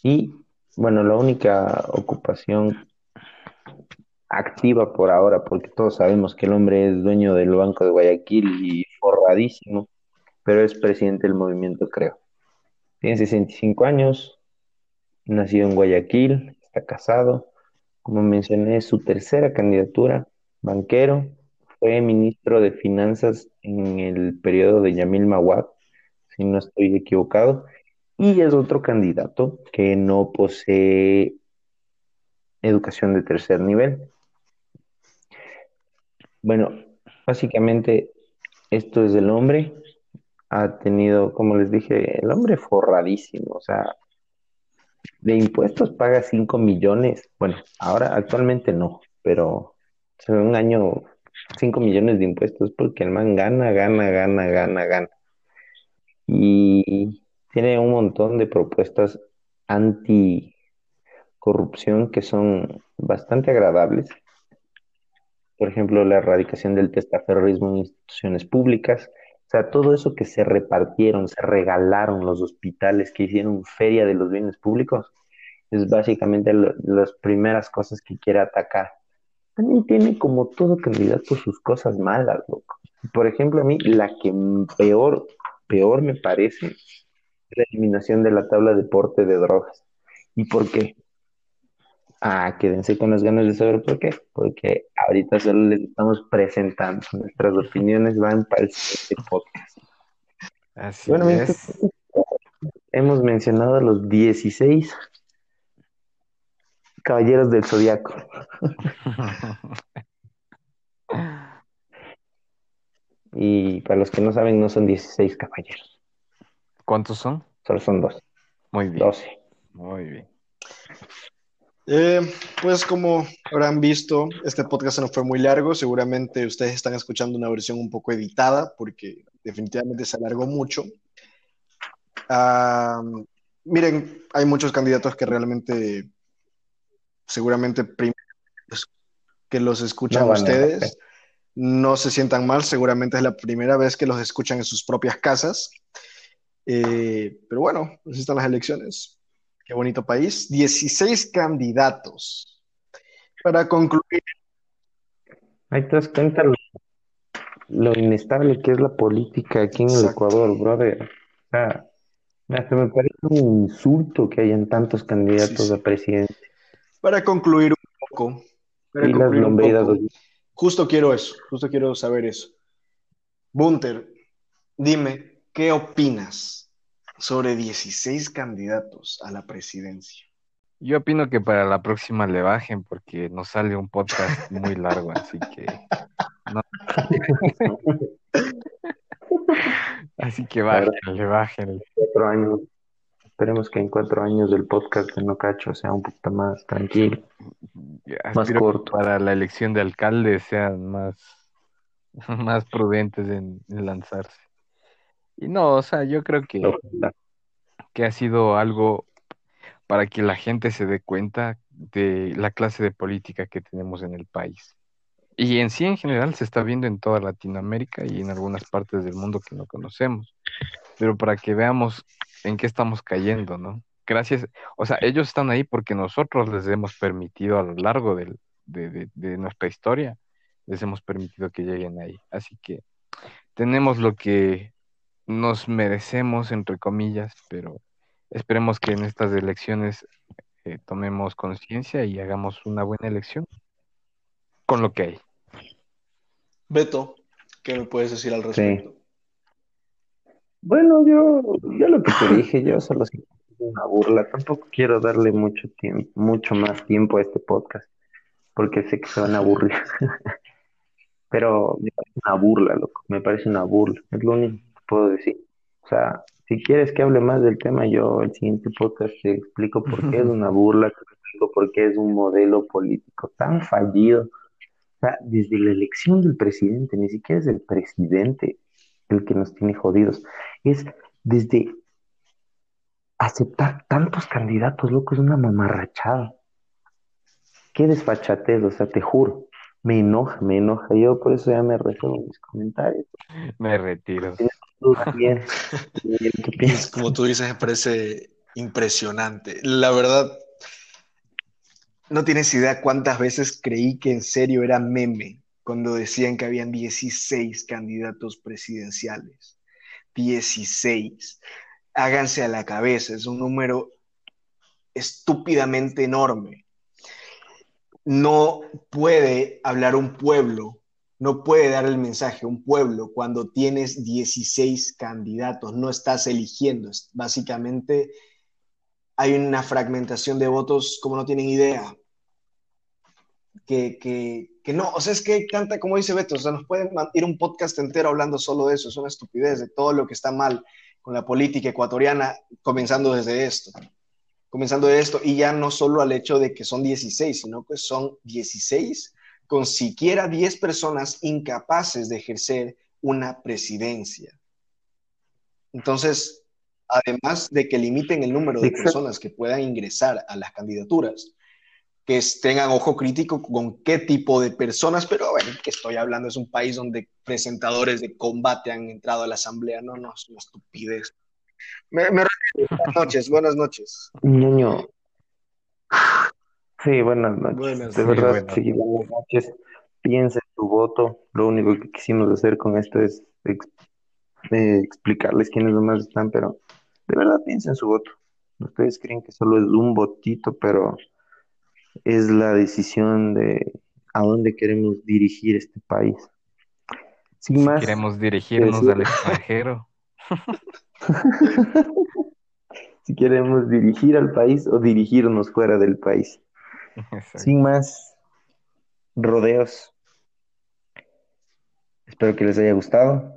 Speaker 3: Y, bueno, la única ocupación activa por ahora, porque todos sabemos que el hombre es dueño del Banco de Guayaquil y forradísimo, pero es presidente del movimiento Creo. Tiene 65 años, nacido en Guayaquil, está casado. Como mencioné, es su tercera candidatura, banquero, fue ministro de Finanzas en el periodo de Yamil Mawad, si no estoy equivocado, y es otro candidato que no posee educación de tercer nivel. Bueno, básicamente esto es el hombre. Ha tenido, como les dije, el hombre forradísimo, o sea, de impuestos paga 5 millones. Bueno, ahora actualmente no, pero hace un año 5 millones de impuestos porque el man gana, gana, gana, gana, gana. Y tiene un montón de propuestas anti-corrupción que son bastante agradables. Por ejemplo, la erradicación del testaferrorismo en instituciones públicas. O sea, todo eso que se repartieron, se regalaron los hospitales, que hicieron feria de los bienes públicos, es básicamente lo- las primeras cosas que quiere atacar. También tiene como todo candidato sus cosas malas, loco. Por ejemplo, a mí la que peor, peor me parece es la eliminación de la tabla de porte de drogas. ¿Y por qué? Ah, quédense con las ganas de saber por qué. Porque ahorita solo les estamos presentando. Nuestras opiniones van para el siguiente podcast.
Speaker 2: Así
Speaker 3: Bueno, en
Speaker 2: es.
Speaker 3: hemos mencionado a los 16 caballeros del zodiaco. <laughs> Y para los que no saben, no son 16 caballeros,
Speaker 2: ¿Cuántos son?
Speaker 3: solo son dos,
Speaker 2: Muy bien.
Speaker 3: 12.
Speaker 2: Muy bien.
Speaker 1: Eh, pues como habrán visto, este podcast no fue muy largo. Seguramente ustedes están escuchando una versión un poco editada porque definitivamente se alargó mucho. Ah, miren, hay muchos candidatos que realmente, seguramente que los escuchan
Speaker 3: No
Speaker 1: ustedes, no se sientan mal. Seguramente es la primera vez que los escuchan en sus propias casas. Eh, pero bueno, así están las elecciones. Qué bonito país. 16 candidatos. Para concluir,
Speaker 3: Ahí te das cuenta lo, lo inestable que es la política aquí en el. Ecuador, brother. O sea, hasta me parece un insulto que hayan tantos candidatos
Speaker 1: Sí, sí.
Speaker 3: a presidente.
Speaker 1: para concluir un poco, para
Speaker 3: Y las
Speaker 1: un
Speaker 3: lombeiras,
Speaker 1: poco, justo quiero eso, justo quiero saber eso. Bunter, dime, ¿qué opinas sobre 16 candidatos a la presidencia?
Speaker 2: Yo opino que para la próxima le bajen porque nos sale un podcast muy largo, así que Así que bájenle, bájenle.
Speaker 3: Cuatro años. Esperemos que en cuatro años del podcast de No Cacho sea un poquito más tranquilo, más corto.
Speaker 2: para la elección de alcalde sean más, <laughs> más prudentes en, en lanzarse. Y no, o sea, yo creo que, que ha sido algo para que la gente se dé cuenta de la clase de política que tenemos en el país. Y en sí, en general, se está viendo en toda Latinoamérica y en algunas partes del mundo que no conocemos. Pero para que veamos en qué estamos cayendo, ¿no? Gracias, o sea, ellos están ahí porque nosotros les hemos permitido a lo largo del- de, de- de nuestra historia, les hemos permitido que lleguen ahí. Así que tenemos lo que nos merecemos, entre comillas, pero esperemos que en estas elecciones eh, tomemos conciencia y hagamos una buena elección con lo que hay.
Speaker 1: Beto, ¿qué me puedes decir al respecto?
Speaker 3: Bueno, yo, yo lo que te dije, yo solo siento que es una burla. Tampoco quiero darle mucho tiempo, mucho más tiempo a este podcast, porque sé que se van a aburrir. <laughs> Pero me parece una burla, loco. Me parece una burla. Es lo único puedo decir. O sea, si quieres que hable más del tema, yo el siguiente podcast te explico por qué es una burla, te explico por qué es un modelo político tan fallido. O sea, desde la elección del presidente, ni siquiera es el presidente el que nos tiene jodidos. Es desde aceptar tantos candidatos, loco, es una mamarrachada. Qué desfachatez, o sea, te juro. Me enoja, me enoja. Yo por eso ya me reservo mis comentarios.
Speaker 2: Me retiro. <laughs>
Speaker 1: Como tú dices, me parece impresionante. La verdad, no tienes idea cuántas veces creí que en serio era meme cuando decían que habían 16 candidatos presidenciales. 16. Háganse a la cabeza, es un número estúpidamente enorme. No puede hablar un pueblo, no puede dar el mensaje a un pueblo cuando tienes 16 candidatos, no estás eligiendo. Básicamente hay una fragmentación de votos como no tienen idea. Que, que, no, o sea, es que tanta, como dice Beto, o sea, nos pueden ir un podcast entero hablando solo de eso, es una estupidez, de todo lo que está mal con la política ecuatoriana, comenzando desde esto comenzando de esto, y ya no solo al hecho de que son 16, sino que son 16 con siquiera 10 personas incapaces de ejercer una presidencia. Entonces, además de que limiten el número de personas que puedan ingresar a las candidaturas, que tengan ojo crítico con qué tipo de personas, pero bueno, que estoy hablando, es un país donde presentadores de combate han entrado a la asamblea, no, no, es una estupidez. Me, me retiro. Buenas noches, buenas noches.
Speaker 3: Ñoño. Sí, buenas noches.
Speaker 1: Buenas
Speaker 3: De verdad,
Speaker 2: buenas.
Speaker 3: sí, buenas noches. Piensa en tu voto. Lo único que quisimos hacer con esto es ex- eh, explicarles quiénes nomás están, pero de verdad piensa en su voto. Ustedes creen que solo es un votito, pero es la decisión de a dónde queremos dirigir este país. Sin
Speaker 2: Si
Speaker 3: más,
Speaker 2: queremos dirigirnos
Speaker 3: decir-
Speaker 2: al extranjero, <laughs>
Speaker 3: si queremos dirigir al país o dirigirnos fuera del país. Sin más rodeos. Espero que les haya gustado.